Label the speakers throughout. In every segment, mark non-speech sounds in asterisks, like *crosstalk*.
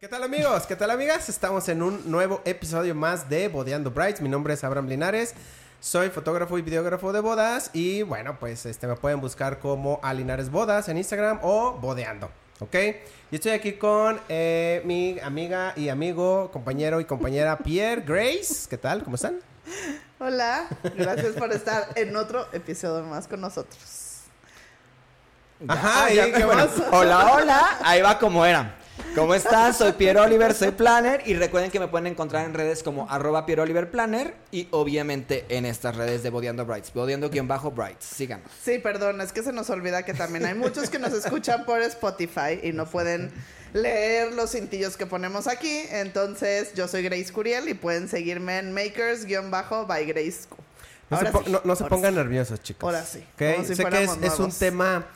Speaker 1: ¿Qué tal amigos? ¿Qué tal amigas? Estamos en un nuevo episodio más de Bodeando Brides. Mi nombre es Abraham Linares. Soy fotógrafo y videógrafo de bodas y bueno, pues este me pueden buscar como Alinares Bodas en Instagram o Bodeando, ¿ok? Y estoy aquí con eh, mi amiga y amigo, compañero y compañera Pierre Grace. ¿Qué tal? ¿Cómo están?
Speaker 2: Hola, gracias por estar en otro episodio más con nosotros.
Speaker 1: Ajá,
Speaker 3: Ya,
Speaker 1: ¿y qué
Speaker 3: bueno,
Speaker 1: más?
Speaker 3: hola, hola, ahí va como era. ¿Cómo están? Soy Pierre Oliver, soy planner y recuerden que me pueden encontrar en redes como arroba Pierre Oliver Planner y obviamente en estas redes de Bodeando Brights, bodeando-brights, síganos.
Speaker 2: Sí, perdón, es que se nos olvida que también hay muchos que nos escuchan por Spotify y no pueden leer los cintillos que ponemos aquí. Entonces, yo soy Grace Curiel y pueden seguirme en makers-by Grace.
Speaker 1: No se,
Speaker 2: Ahora
Speaker 1: po-
Speaker 2: sí,
Speaker 1: no- no se pongan
Speaker 2: sí.
Speaker 1: nerviosos, chicos.
Speaker 2: Ahora sí,
Speaker 1: ¿Ok?
Speaker 2: como si
Speaker 1: sé que es, un tema.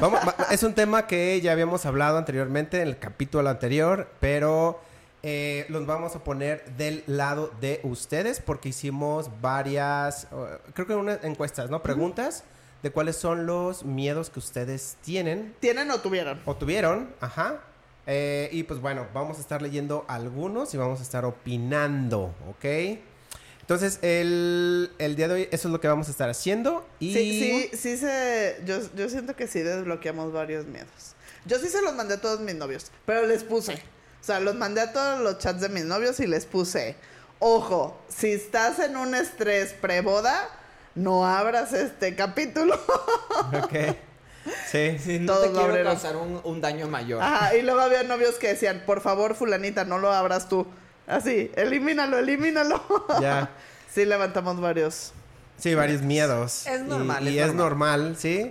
Speaker 1: Vamos- va- es un tema que ya habíamos hablado anteriormente en el capítulo anterior, pero eh, los vamos a poner del lado de ustedes porque hicimos varias, uh, creo que unas encuestas, ¿no? Preguntas de cuáles son los miedos que ustedes tienen
Speaker 2: ¿Tienen o tuvieron?
Speaker 1: o tuvieron, ajá. Eh, y pues bueno, vamos a estar leyendo algunos y vamos a estar opinando, ¿ok? Entonces, el, el día de hoy eso es lo que vamos a estar haciendo. Y...
Speaker 2: Sí, sí, sí se... Yo, yo siento que sí desbloqueamos varios miedos. Yo sí se los mandé a todos mis novios, pero les puse. O sea, los mandé a todos los chats de mis novios y les puse. Ojo, si estás en un estrés preboda, no abras este capítulo. *laughs*
Speaker 1: Ok. Sí.
Speaker 3: Sí, no
Speaker 2: Todos
Speaker 3: te quiero
Speaker 2: obreros.
Speaker 3: causar un, un daño mayor.
Speaker 2: Ajá, y luego había novios que decían, por favor, fulanita, no lo abras tú. Así, elimínalo, elimínalo. *laughs*
Speaker 1: Ya.
Speaker 2: sí, levantamos varios.
Speaker 1: Sí, varios miedos.
Speaker 3: Es normal,
Speaker 1: Y,
Speaker 3: es
Speaker 1: y es
Speaker 3: normal.
Speaker 1: normal, ¿sí?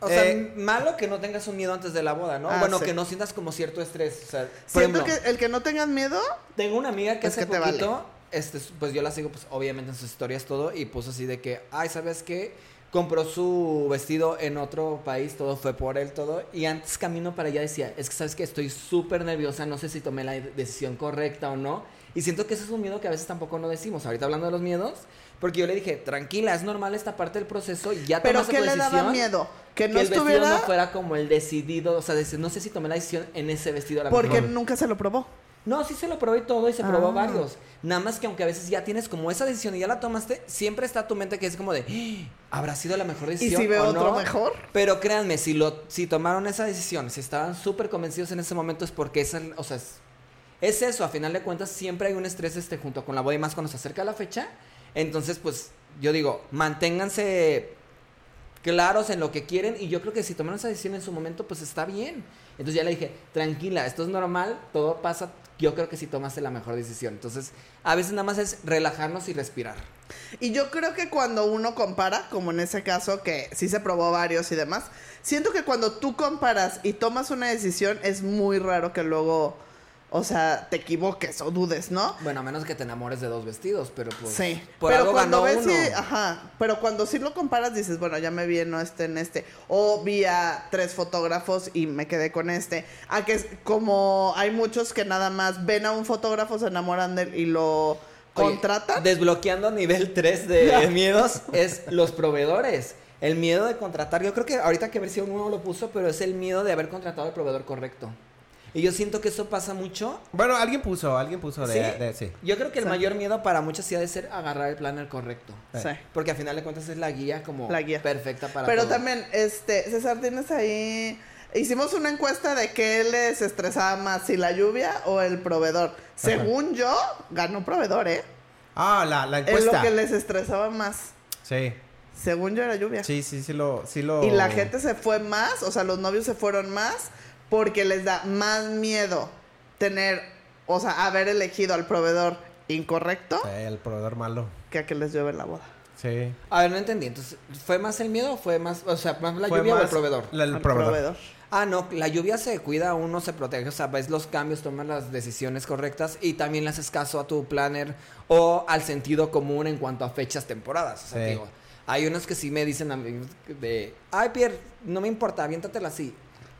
Speaker 3: O sea,
Speaker 1: Eh,
Speaker 3: malo que no tengas un miedo antes de la boda, ¿no?
Speaker 2: Ah,
Speaker 3: bueno,
Speaker 2: sí.
Speaker 3: que no sientas como cierto estrés. O sea, por
Speaker 2: Siento
Speaker 3: ejemplo,
Speaker 2: que el que no tengas miedo,
Speaker 3: Tengo una amiga que
Speaker 2: Es
Speaker 3: hace
Speaker 2: que te
Speaker 3: poquito, este, pues yo la sigo, pues obviamente en sus historias todo, y puso así de que, ay, ¿sabes qué? Compró su vestido en otro país, todo fue por él, todo, y antes camino para allá decía, es que sabes que estoy súper nerviosa, no sé si tomé la decisión correcta o no, y siento que ese es un miedo que a veces tampoco no decimos, ahorita hablando de los miedos, porque yo le dije, tranquila, es normal esta parte del proceso, y ya
Speaker 2: pero ¿qué
Speaker 3: tu
Speaker 2: le
Speaker 3: decisión.
Speaker 2: daba miedo? Que no
Speaker 3: que el vestido
Speaker 2: estuviera...
Speaker 3: no fuera como el decidido, o sea, decir, no sé si tomé la decisión en ese vestido a la
Speaker 2: Porque
Speaker 3: mejor.
Speaker 2: nunca se lo probó.
Speaker 3: No, sí se lo probó y todo y se probó
Speaker 2: Ah.
Speaker 3: varios. Nada más que aunque a veces ya tienes como esa decisión y ya la tomaste, siempre está tu mente que es como de, "Ah, ¿habrá sido la mejor
Speaker 2: ¿Y
Speaker 3: decisión?
Speaker 2: si veo
Speaker 3: o
Speaker 2: otro
Speaker 3: no?".
Speaker 2: mejor?
Speaker 3: Pero créanme, si lo, si tomaron esa decisión, si estaban súper convencidos en ese momento es porque es, el- o sea, es, es eso, a final de cuentas siempre hay un estrés este junto con la boda y más cuando se acerca la fecha. Entonces, pues, yo digo, manténganse claros en lo que quieren y yo creo que si tomaron esa decisión en su momento, pues está bien. Entonces ya le dije, tranquila, esto es normal, todo pasa, yo creo que si tomaste la mejor decisión. Entonces, a veces nada más es relajarnos y respirar.
Speaker 2: Y yo creo que cuando uno compara, como en ese caso que sí se probó varios y demás, siento que cuando tú comparas y tomas una decisión es muy raro que luego, o sea, te equivoques o dudes, ¿no?
Speaker 3: Bueno, a menos que te enamores de dos vestidos, pero pues
Speaker 2: Sí,
Speaker 3: por
Speaker 2: pero
Speaker 3: algo
Speaker 2: cuando
Speaker 3: ganó
Speaker 2: ves
Speaker 3: uno.
Speaker 2: si- ajá, pero cuando sí lo comparas dices, bueno, ya me vi en este, en este, o vi a tres fotógrafos y me quedé con este, a que es como hay muchos que nada más ven a un fotógrafo, se enamoran de él y lo
Speaker 3: Oye,
Speaker 2: contratan.
Speaker 3: Desbloqueando nivel 3 de *laughs* miedos es los proveedores. El miedo de contratar, yo creo que ahorita que versión uno lo puso, pero es el miedo de haber contratado al proveedor correcto. Y yo siento que eso pasa mucho.
Speaker 1: Bueno, alguien puso, alguien puso de...
Speaker 3: ¿Sí?
Speaker 1: de- sí.
Speaker 3: Yo creo que el
Speaker 2: Sí.
Speaker 3: mayor miedo para muchas sí ha de ser agarrar el planner correcto.
Speaker 2: Sí.
Speaker 3: Porque a final de cuentas es la guía como
Speaker 2: La guía.
Speaker 3: perfecta para
Speaker 2: Pero
Speaker 3: todo.
Speaker 2: también, este, César, tienes ahí. Hicimos una encuesta de qué les estresaba más, si la lluvia o el proveedor. Según yo, ganó proveedor, ¿eh?
Speaker 1: Ah, la, la
Speaker 2: Es
Speaker 1: encuesta.
Speaker 2: lo que les estresaba más.
Speaker 1: Sí,
Speaker 2: Según yo era lluvia.
Speaker 1: sí, sí, sí lo... Sí lo...
Speaker 2: Y la gente se fue más, o sea, los novios se fueron más porque les da más miedo tener, o sea, haber elegido al proveedor incorrecto
Speaker 1: Sí, el proveedor malo.
Speaker 2: que a que les llueve la boda.
Speaker 1: Sí.
Speaker 3: A ver, no entendí. Entonces, ¿fue más el miedo o fue más, o sea, más la
Speaker 1: Fue
Speaker 3: lluvia o el proveedor?
Speaker 1: la- el proveedor.
Speaker 3: Ah, no, la lluvia se cuida, uno se protege, o sea, ves los cambios, tomas las decisiones correctas y también le haces caso a tu planner o al sentido común en cuanto a fechas, temporadas. O sea,
Speaker 1: Sí.
Speaker 3: digo, hay unos que sí me dicen a mí de, ay, Pierre, no me importa, aviéntatela así.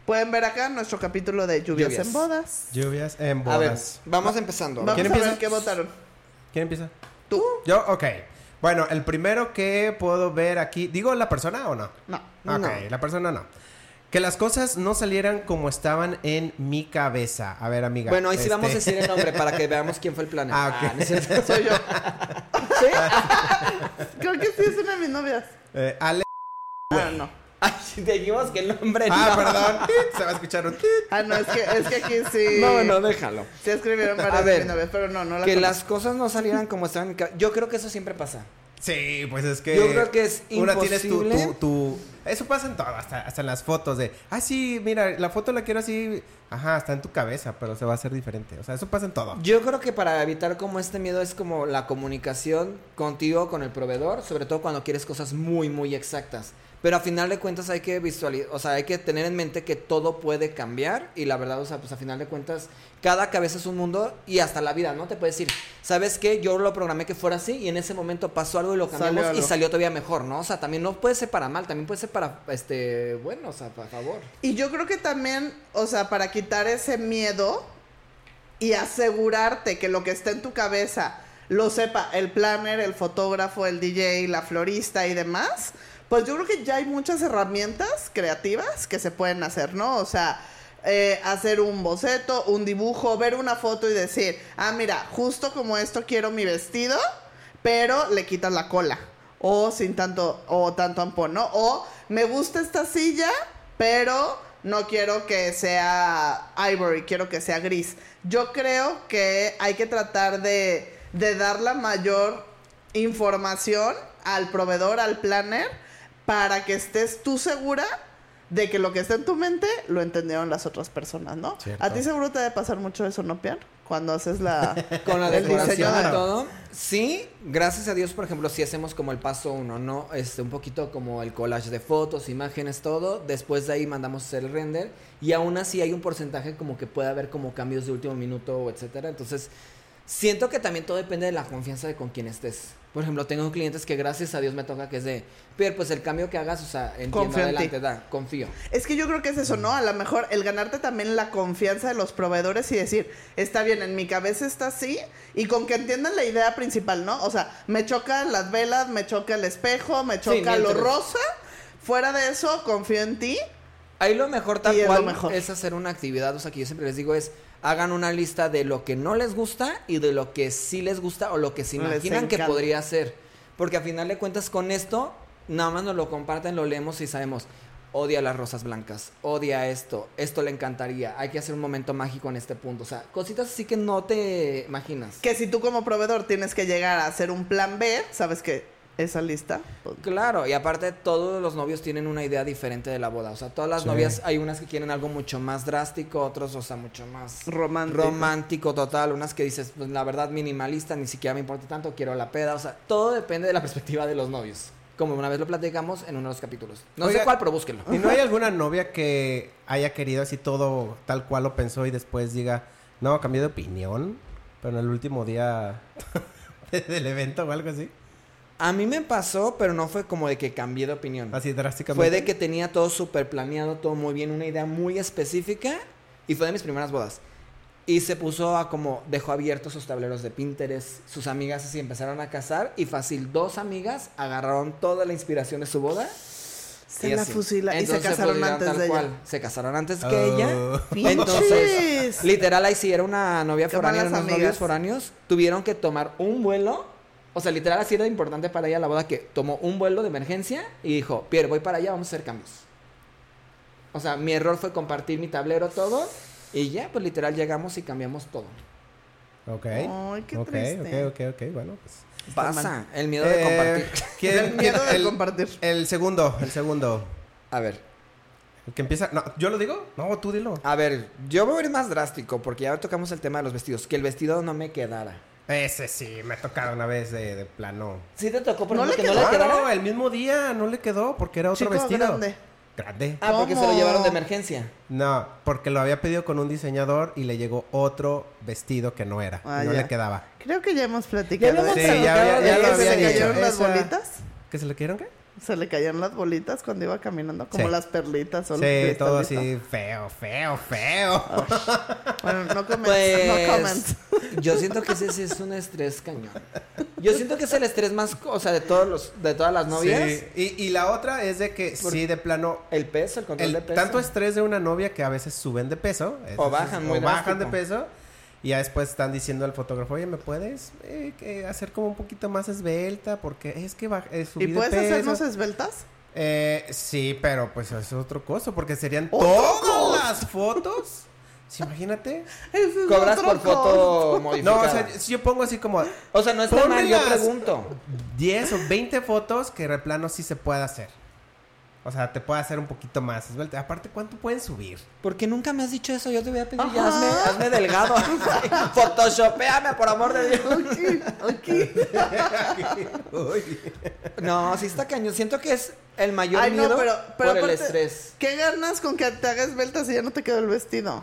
Speaker 2: Pueden ver acá nuestro capítulo de lluvias,
Speaker 3: Lluvias.
Speaker 2: en bodas.
Speaker 1: Lluvias en
Speaker 3: A ver,
Speaker 1: bodas.
Speaker 3: vamos empezando.
Speaker 2: Vamos
Speaker 1: ¿Quién
Speaker 2: a ver
Speaker 1: empieza?
Speaker 2: qué votaron.
Speaker 1: ¿Quién empieza?
Speaker 2: ¿Tú?
Speaker 1: Yo, ok. Bueno, el primero que puedo ver aquí, ¿digo la persona o no?
Speaker 2: No.
Speaker 1: Ok,
Speaker 3: No.
Speaker 1: la persona no. Que las cosas no salieran como estaban en mi cabeza. A ver, amiga.
Speaker 3: Bueno, ahí sí
Speaker 1: este-
Speaker 3: vamos a decir el nombre para que *laughs* veamos quién fue el planner.
Speaker 1: Ah, ok.
Speaker 3: no es cierto. *laughs*
Speaker 2: Soy yo. *laughs* Creo que sí es una de mis novias.
Speaker 1: Eh, Ale.
Speaker 2: Ah, no.
Speaker 3: Ay, dijimos que el nombre
Speaker 1: Ah,
Speaker 3: no.
Speaker 1: perdón. *laughs* Se va a escuchar un tit.
Speaker 2: Ah, no, es que, es que aquí sí.
Speaker 3: No, no, déjalo.
Speaker 2: Sí escribieron
Speaker 3: A
Speaker 2: varias de
Speaker 3: ver,
Speaker 2: mis novias, pero no, no la
Speaker 3: Que
Speaker 2: conozco.
Speaker 3: las cosas no salieran como estaban en mi cabeza. Yo creo que eso siempre pasa.
Speaker 1: Sí, pues es que.
Speaker 3: Yo creo que es
Speaker 1: Una tienes tu,
Speaker 3: imposible.
Speaker 1: tu, tu- Eso pasa en todo, hasta, hasta en las fotos de. Ah, sí, mira, la foto la quiero así. Ajá, está en tu cabeza, pero se va a hacer diferente. O sea, eso pasa en todo.
Speaker 3: Yo creo que para evitar como este miedo es como la comunicación contigo, con el proveedor, sobre todo cuando quieres cosas muy, muy exactas. Pero a final de cuentas hay que visualizar, o sea, hay que tener en mente que todo puede cambiar y la verdad, o sea, pues a final de cuentas cada cabeza es un mundo y hasta la vida, ¿no? Te puede decir, ¿sabes qué? Yo lo programé que fuera así y en ese momento pasó algo y lo cambiamos
Speaker 2: Salió
Speaker 3: y salió todavía mejor, ¿no? O sea, también no puede ser para mal, también puede ser para, este, bueno, o sea, para favor.
Speaker 2: Y yo creo que también, o sea, para quitar ese miedo y asegurarte que lo que está en tu cabeza lo sepa el planner, el fotógrafo, el DJ, la florista y demás, pues yo creo que ya hay muchas herramientas creativas que se pueden hacer, ¿no? O sea, eh, hacer un boceto, un dibujo, ver una foto y decir, ah, mira, justo como esto quiero mi vestido, pero le quitas la cola. O sin tanto, o tanto ampón, ¿no? O me gusta esta silla, pero no quiero que sea ivory, quiero que sea gris. Yo creo que hay que tratar de, de dar la mayor información al proveedor, al planner, para que estés tú segura de que lo que está en tu mente lo entendieron las otras personas, ¿no?
Speaker 1: Cierto.
Speaker 2: A ti seguro te debe pasar mucho eso, ¿no, Pian? Cuando haces la... *laughs*
Speaker 3: Con la decoración
Speaker 2: de-
Speaker 3: y todo. Sí, gracias a Dios, por ejemplo, si hacemos como el paso uno, ¿no? Este, un poquito como el collage de fotos, imágenes, todo. Después de ahí mandamos a hacer el render. Y aún así hay un porcentaje como que puede haber como cambios de último minuto, etcétera. Entonces, siento que también todo depende de la confianza de con quien estés. Por ejemplo, tengo clientes que gracias a Dios me toca que es de, Pierre, pues el cambio que hagas, o sea, entiendo
Speaker 2: en ti.
Speaker 3: adelante, da, confío.
Speaker 2: Es que yo creo que es eso, ¿no? A lo mejor el ganarte también la confianza de los proveedores y decir, está bien, en mi cabeza está así, y con que entiendan la idea principal, ¿no? O sea, me chocan las velas, me choca el espejo, me choca lo rosa. Fuera de eso, confío en ti.
Speaker 3: Ahí lo mejor tal
Speaker 2: es
Speaker 3: cual
Speaker 2: mejor.
Speaker 3: es hacer una actividad, o sea, que yo siempre les digo es hagan una lista de lo que no les gusta y de lo que sí les gusta o lo que se imaginan que podría ser. Porque a final de cuentas con esto, nada más nos lo comparten, lo leemos y sabemos, odia las rosas blancas, odia esto, esto le encantaría, hay que hacer un momento mágico en este punto. O sea, cositas así que no te imaginas.
Speaker 2: Que si tú como proveedor tienes que llegar a hacer un plan B, sabes que esa lista... pues,
Speaker 3: Claro, y aparte todos los novios tienen una idea diferente de la boda. O sea, todas las
Speaker 1: Sí.
Speaker 3: novias, hay unas que quieren algo mucho más drástico, otros, o sea, mucho más
Speaker 2: Romántico.
Speaker 3: romántico total. Unas que dices, pues la verdad minimalista, ni siquiera me importa tanto, quiero la peda. O sea, todo depende de la *laughs* perspectiva de los novios. Como una vez lo platicamos en uno de los capítulos. No
Speaker 1: Oiga,
Speaker 3: sé cuál, pero búsquenlo.
Speaker 1: ¿Y no hay *laughs* alguna novia que haya querido así todo tal cual lo pensó y después diga, no, cambié de opinión? Pero en el último día *laughs* del evento o algo así.
Speaker 3: A mí me pasó, pero no fue como de que cambié de opinión.
Speaker 1: Así drásticamente.
Speaker 3: Fue de que tenía todo súper planeado, todo muy bien, una idea muy específica. Y fue de mis primeras bodas. Y se puso a como, dejó abiertos sus tableros de Pinterest. Sus amigas así empezaron a casar. Y fácil, dos amigas agarraron toda la inspiración de su boda.
Speaker 2: Se
Speaker 3: y
Speaker 2: la
Speaker 3: así.
Speaker 2: fusila. Y se casaron
Speaker 3: pues,
Speaker 2: antes de
Speaker 3: cual.
Speaker 2: ella.
Speaker 3: Se casaron antes que
Speaker 1: Oh.
Speaker 3: ella.
Speaker 2: ¡Pinches!
Speaker 3: Entonces, literal, ahí sí era una novia foránea, unos
Speaker 2: amigas.
Speaker 3: novios foráneos. Tuvieron que tomar un vuelo. O sea, literal, así era importante para ella la boda que tomó un vuelo de emergencia y dijo, Pierre, voy para allá, vamos a hacer cambios. O sea, mi error fue compartir mi tablero, todo. Y ya, pues literal, llegamos y cambiamos todo.
Speaker 1: Ok.
Speaker 2: Ay, qué
Speaker 1: ok,
Speaker 2: triste.
Speaker 1: ok, ok, ok, bueno, pues.
Speaker 3: Pasa, el miedo de
Speaker 1: Eh,
Speaker 3: compartir.
Speaker 1: ¿quién- *laughs*
Speaker 2: El miedo de
Speaker 1: el-
Speaker 2: compartir.
Speaker 1: El segundo, el segundo.
Speaker 3: A ver,
Speaker 1: El que empieza. No, ¿yo lo digo? No, tú dilo.
Speaker 3: a ver, yo voy a ir más drástico porque ya tocamos el tema de los vestidos. Que el vestido no me quedara.
Speaker 1: Ese sí, me ha tocado una vez de, de plano.
Speaker 3: ¿Sí te tocó, por
Speaker 2: ¿No
Speaker 3: ejemplo,
Speaker 2: le
Speaker 3: que
Speaker 2: quedó?
Speaker 3: no le quedara?
Speaker 1: no, el mismo día no le quedó porque era otro
Speaker 2: Chico,
Speaker 1: vestido.
Speaker 2: grande.
Speaker 1: Grande.
Speaker 3: Ah, porque se lo llevaron de emergencia.
Speaker 1: No, porque lo había pedido con un diseñador y le llegó otro vestido que no era.
Speaker 2: Ah,
Speaker 1: no
Speaker 2: ya.
Speaker 1: le quedaba.
Speaker 2: Creo que ya hemos platicado.
Speaker 3: Ya habíamos
Speaker 2: de
Speaker 1: Sí,
Speaker 2: eso.
Speaker 1: ya había- ya
Speaker 2: ¿Que se le
Speaker 1: dicho.
Speaker 2: cayeron las
Speaker 1: Esa-
Speaker 2: bolitas?
Speaker 1: ¿Que se le cayeron qué?
Speaker 2: Se le caían las bolitas cuando iba caminando, como
Speaker 1: Sí.
Speaker 2: las perlitas o los
Speaker 1: Sí, todo así feo, feo, feo.
Speaker 2: Bueno, no comments,
Speaker 3: Pues
Speaker 2: no comments.
Speaker 3: yo siento que ese sí es un estrés cañón. Yo siento que es el estrés más, o sea, de todos los, de todas las novias.
Speaker 1: Sí. Y, y la otra es de que
Speaker 3: Por-
Speaker 1: sí, de plano,
Speaker 3: El peso, el control
Speaker 1: el
Speaker 3: de peso.
Speaker 1: tanto estrés de una novia que a veces suben de peso. eso
Speaker 3: O bajan muy
Speaker 1: o bajan de peso. Y ya después están diciendo al fotógrafo, oye, ¿me puedes eh, que hacer como un poquito más esbelta? Porque es que baj- eh, subí
Speaker 2: ¿Y
Speaker 1: de
Speaker 2: puedes
Speaker 1: peso".
Speaker 2: hacernos esbeltas?
Speaker 1: Eh, sí, pero pues es otro costo, porque serían
Speaker 2: ¿Otro
Speaker 1: todas
Speaker 2: costo?
Speaker 1: las fotos. Sí, imagínate. *laughs*
Speaker 2: Es
Speaker 3: Cobras por foto
Speaker 1: No, o
Speaker 3: modificada.
Speaker 1: sea, si yo pongo así como
Speaker 3: o sea, no está mal, yo pregunto.
Speaker 1: 10 o 20 fotos que de plano sí se puede hacer. O sea, te puede hacer un poquito más esbelta. Aparte, ¿cuánto pueden subir?
Speaker 3: Porque nunca me has dicho eso, yo te voy a pedir, ya hazme, hazme delgado. *laughs* *laughs* Photoshopeame, por amor de Dios.
Speaker 2: Ok, ok. *laughs*
Speaker 1: Uy.
Speaker 3: No, sí está cañón. Siento que es el mayor
Speaker 2: Ay, no,
Speaker 3: miedo
Speaker 2: pero, pero
Speaker 3: por el estrés.
Speaker 2: ¿Qué ganas con que te hagas esbeltas y ya no te quedó el vestido?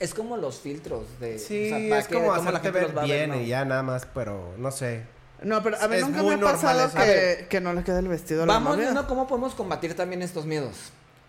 Speaker 3: Es como los filtros de...
Speaker 1: Sí,
Speaker 3: o sea,
Speaker 1: es como
Speaker 3: cómo la
Speaker 1: hacerte
Speaker 3: gente
Speaker 1: ver bien
Speaker 3: ¿no?
Speaker 1: y ya nada más, pero no sé.
Speaker 2: No, pero a mí
Speaker 1: Es
Speaker 2: nunca
Speaker 1: muy
Speaker 2: me ha pasado
Speaker 1: ver.
Speaker 2: que, no le quede el vestido a la
Speaker 3: Vamos
Speaker 2: novia.
Speaker 3: viendo cómo podemos combatir también estos miedos.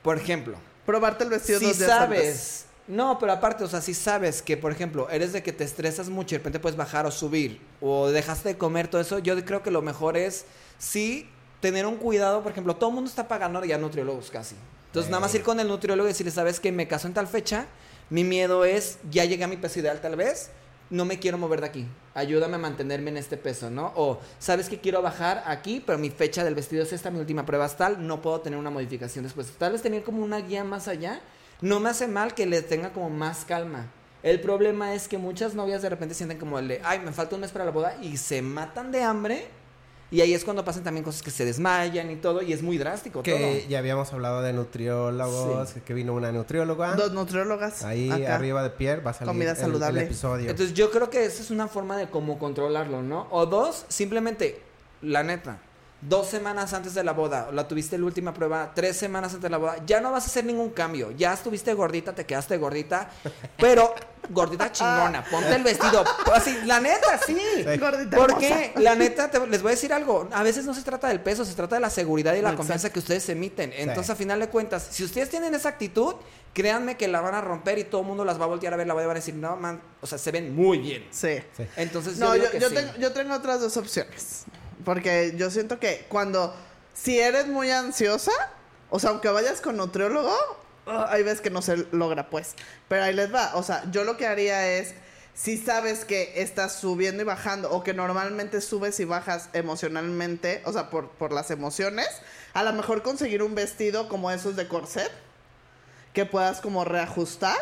Speaker 3: Por ejemplo,
Speaker 2: Probarte el vestido
Speaker 3: si
Speaker 2: dos días
Speaker 3: sabes...
Speaker 2: antes.
Speaker 3: No, pero aparte, o sea, si sabes que, por ejemplo, eres de que te estresas mucho y de repente puedes bajar o subir, o dejaste de comer todo eso, yo creo que lo mejor es, sí, tener un cuidado. Por ejemplo, todo el mundo está pagando ya nutriólogos casi. Entonces, nada más ir con el nutriólogo y decirle, ¿sabes que Me caso en tal fecha, mi miedo es, ya llegué a mi peso ideal tal vez, no me quiero mover de aquí. Ayúdame a mantenerme en este peso, ¿no? O, ¿sabes que quiero bajar aquí, pero mi fecha del vestido es esta, mi última prueba es tal, no puedo tener una modificación después. Tal vez tener como una guía más allá, no me hace mal que les tenga como más calma. El problema es que muchas novias de repente sienten como el de, ay, me falta un mes para la boda y se matan de hambre. Y ahí es cuando pasan también cosas que se desmayan y todo, y es muy drástico
Speaker 1: Que
Speaker 3: todo.
Speaker 1: ya habíamos hablado de nutriólogos, que vino una nutrióloga.
Speaker 2: Dos nutriólogas.
Speaker 1: Ahí
Speaker 2: acá.
Speaker 1: arriba de Pierre va a salir
Speaker 2: Comida
Speaker 1: el-
Speaker 2: saludable.
Speaker 1: el episodio.
Speaker 3: Entonces yo creo que esa es una forma de cómo controlarlo, ¿no? O dos, simplemente, la neta, dos semanas antes de la boda, la tuviste la última prueba, tres semanas antes de la boda, ya no vas a hacer ningún cambio. Ya estuviste gordita, te quedaste gordita, *laughs* pero gordita chingona, ponte el vestido. Así, la neta, sí.
Speaker 1: Sí.
Speaker 2: Gordita
Speaker 3: Porque la neta, te- les voy a decir algo, a veces no se trata del peso, se trata de la seguridad y la
Speaker 2: Exacto.
Speaker 3: confianza que ustedes emiten. Entonces,
Speaker 1: Sí.
Speaker 3: a final de cuentas, si ustedes tienen esa actitud, créanme que la van a romper y todo el mundo las va a voltear a ver, la van a decir, no, man, o sea, se ven muy bien.
Speaker 2: Sí.
Speaker 1: Sí.
Speaker 3: Entonces,
Speaker 2: No,
Speaker 3: yo,
Speaker 2: yo,
Speaker 3: digo que
Speaker 2: yo
Speaker 3: sí.
Speaker 2: tengo, yo tengo otras dos opciones. Porque yo siento que cuando, si eres muy ansiosa, o sea, aunque vayas con nutriólogo, ah, hay veces que no se logra, pues. Pero ahí les va. O sea, yo lo que haría es, si sabes que estás subiendo y bajando, o que normalmente subes y bajas emocionalmente, o sea, por, por las emociones, a lo mejor conseguir un vestido como esos de corset, que puedas como reajustar.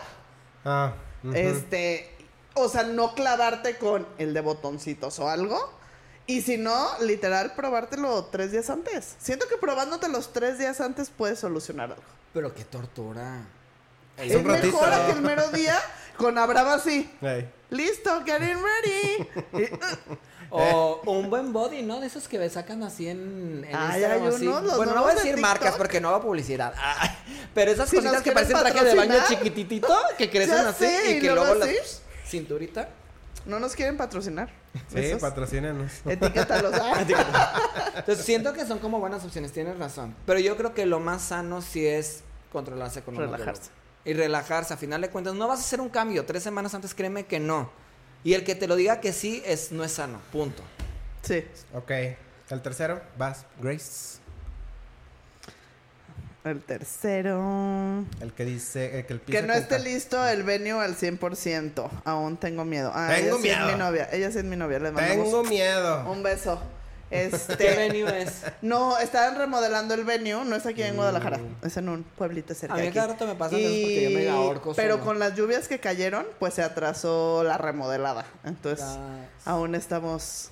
Speaker 1: Ah.
Speaker 2: Este, o sea, no clavarte con el de botoncitos o algo. Y si no, literal, probártelo tres días antes. Siento que probándote los tres días antes puedes solucionar algo.
Speaker 3: Pero qué tortura.
Speaker 1: Es
Speaker 2: Es
Speaker 1: un ratito.
Speaker 2: mejor a que el mero día con Abrava así. Listo, getting ready. *laughs*
Speaker 3: O, un buen body, ¿no? De esos que sacan así en, en
Speaker 2: Ay,
Speaker 3: Instagram,
Speaker 2: hay
Speaker 3: así.
Speaker 2: unos, los
Speaker 3: Bueno, no voy a
Speaker 2: de
Speaker 3: decir marcas porque no hago publicidad. Ay, pero esas
Speaker 2: Si
Speaker 3: cositas que parecen traje de baño chiquititito, que *laughs* crecen
Speaker 2: Ya
Speaker 3: así
Speaker 2: sé,
Speaker 3: y
Speaker 2: y
Speaker 3: que
Speaker 2: luego
Speaker 3: la cinturita.
Speaker 2: No nos quieren patrocinar.
Speaker 1: Sí,
Speaker 2: Esos.
Speaker 1: patrocínanos.
Speaker 2: Etiquétalos. *laughs* ah.
Speaker 3: Entonces siento que son como buenas opciones, tienes razón. Pero yo creo que lo más sano sí es controlarse con
Speaker 2: Relajarse.
Speaker 3: Y relajarse, a final de cuentas, no vas a hacer un cambio. Tres semanas antes, créeme que no. Y el que te lo diga que sí, es, no es sano. Punto.
Speaker 2: Sí.
Speaker 1: Ok. El tercero, vas, Grace.
Speaker 2: El tercero.
Speaker 1: El que dice eh, que el
Speaker 2: Que no esté listo el venue al 100%. Aún tengo miedo. Ah,
Speaker 1: Tengo
Speaker 2: ella sí es
Speaker 1: miedo.
Speaker 2: mi novia. Ella sí es mi novia. Le mandamos
Speaker 1: Tengo miedo.
Speaker 2: un beso. *laughs*
Speaker 3: ¿Qué
Speaker 2: Este.
Speaker 3: venue es?
Speaker 2: no, estaban remodelando el venue. No es aquí en Guadalajara.
Speaker 1: Mm.
Speaker 2: Es en un pueblito cerca
Speaker 3: A mí
Speaker 2: de aquí.
Speaker 3: cada rato me pasan eso porque yo me ahorco
Speaker 2: Pero
Speaker 3: solo.
Speaker 2: con las lluvias que cayeron, pues se atrasó la remodelada. Entonces,
Speaker 3: Ah,
Speaker 2: aún estamos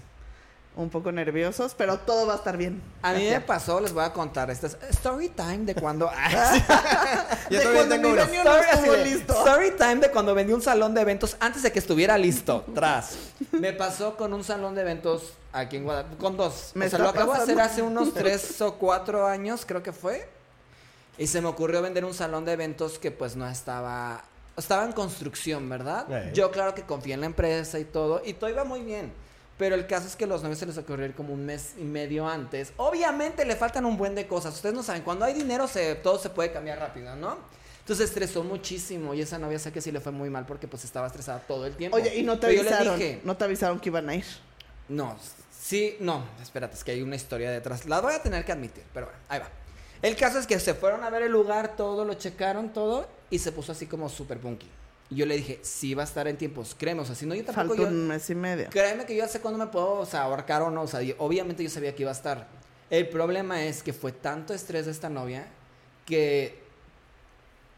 Speaker 2: un poco nerviosos, pero todo va a estar bien.
Speaker 3: A mí me pasó, les voy a contar. Este es story time de cuando. *laughs*
Speaker 1: Yo
Speaker 2: De cuando
Speaker 1: tengo
Speaker 2: mi
Speaker 1: uno.
Speaker 2: venue no
Speaker 3: Story, así
Speaker 2: estuvo
Speaker 3: de,
Speaker 2: listo.
Speaker 3: story time de cuando vendí un salón de eventos antes de que estuviera listo. *laughs* Tras. Me pasó con un salón de eventos aquí en Guadalajara. Con dos.
Speaker 2: Me
Speaker 3: o sea, lo acabo de hacer hace unos *laughs* tres o cuatro años, creo que fue. Y se me ocurrió vender un salón de eventos que pues no estaba. Estaba en construcción, ¿verdad? Yo, claro que confié en la empresa y todo. Y todo iba muy bien. Pero el caso es que los novios se les ocurrió ir como un mes y medio antes. Obviamente le faltan un buen de cosas. Ustedes no saben, cuando hay dinero se, todo se puede cambiar rápido, ¿no? Entonces estresó muchísimo y esa novia sé que sí le fue muy mal porque pues estaba estresada todo el tiempo.
Speaker 2: Oye, y no te
Speaker 3: Pero
Speaker 2: avisaron.
Speaker 3: dije,
Speaker 2: No te avisaron que iban a ir.
Speaker 3: No, sí, no, espérate, es que hay una historia detrás. La voy a tener que admitir, pero bueno, ahí va. El caso es que se fueron a ver el lugar, todo, lo checaron, todo, y se puso así como súper punky. Y yo le dije, sí va a estar en tiempos, créeme, o sea, si no yo tampoco
Speaker 2: Falta
Speaker 3: yo...
Speaker 2: un mes y medio.
Speaker 3: Créeme que yo sé cuándo me puedo, o sea, ahorcar o no, o sea, obviamente yo sabía que iba a estar. El problema es que fue tanto estrés de esta novia que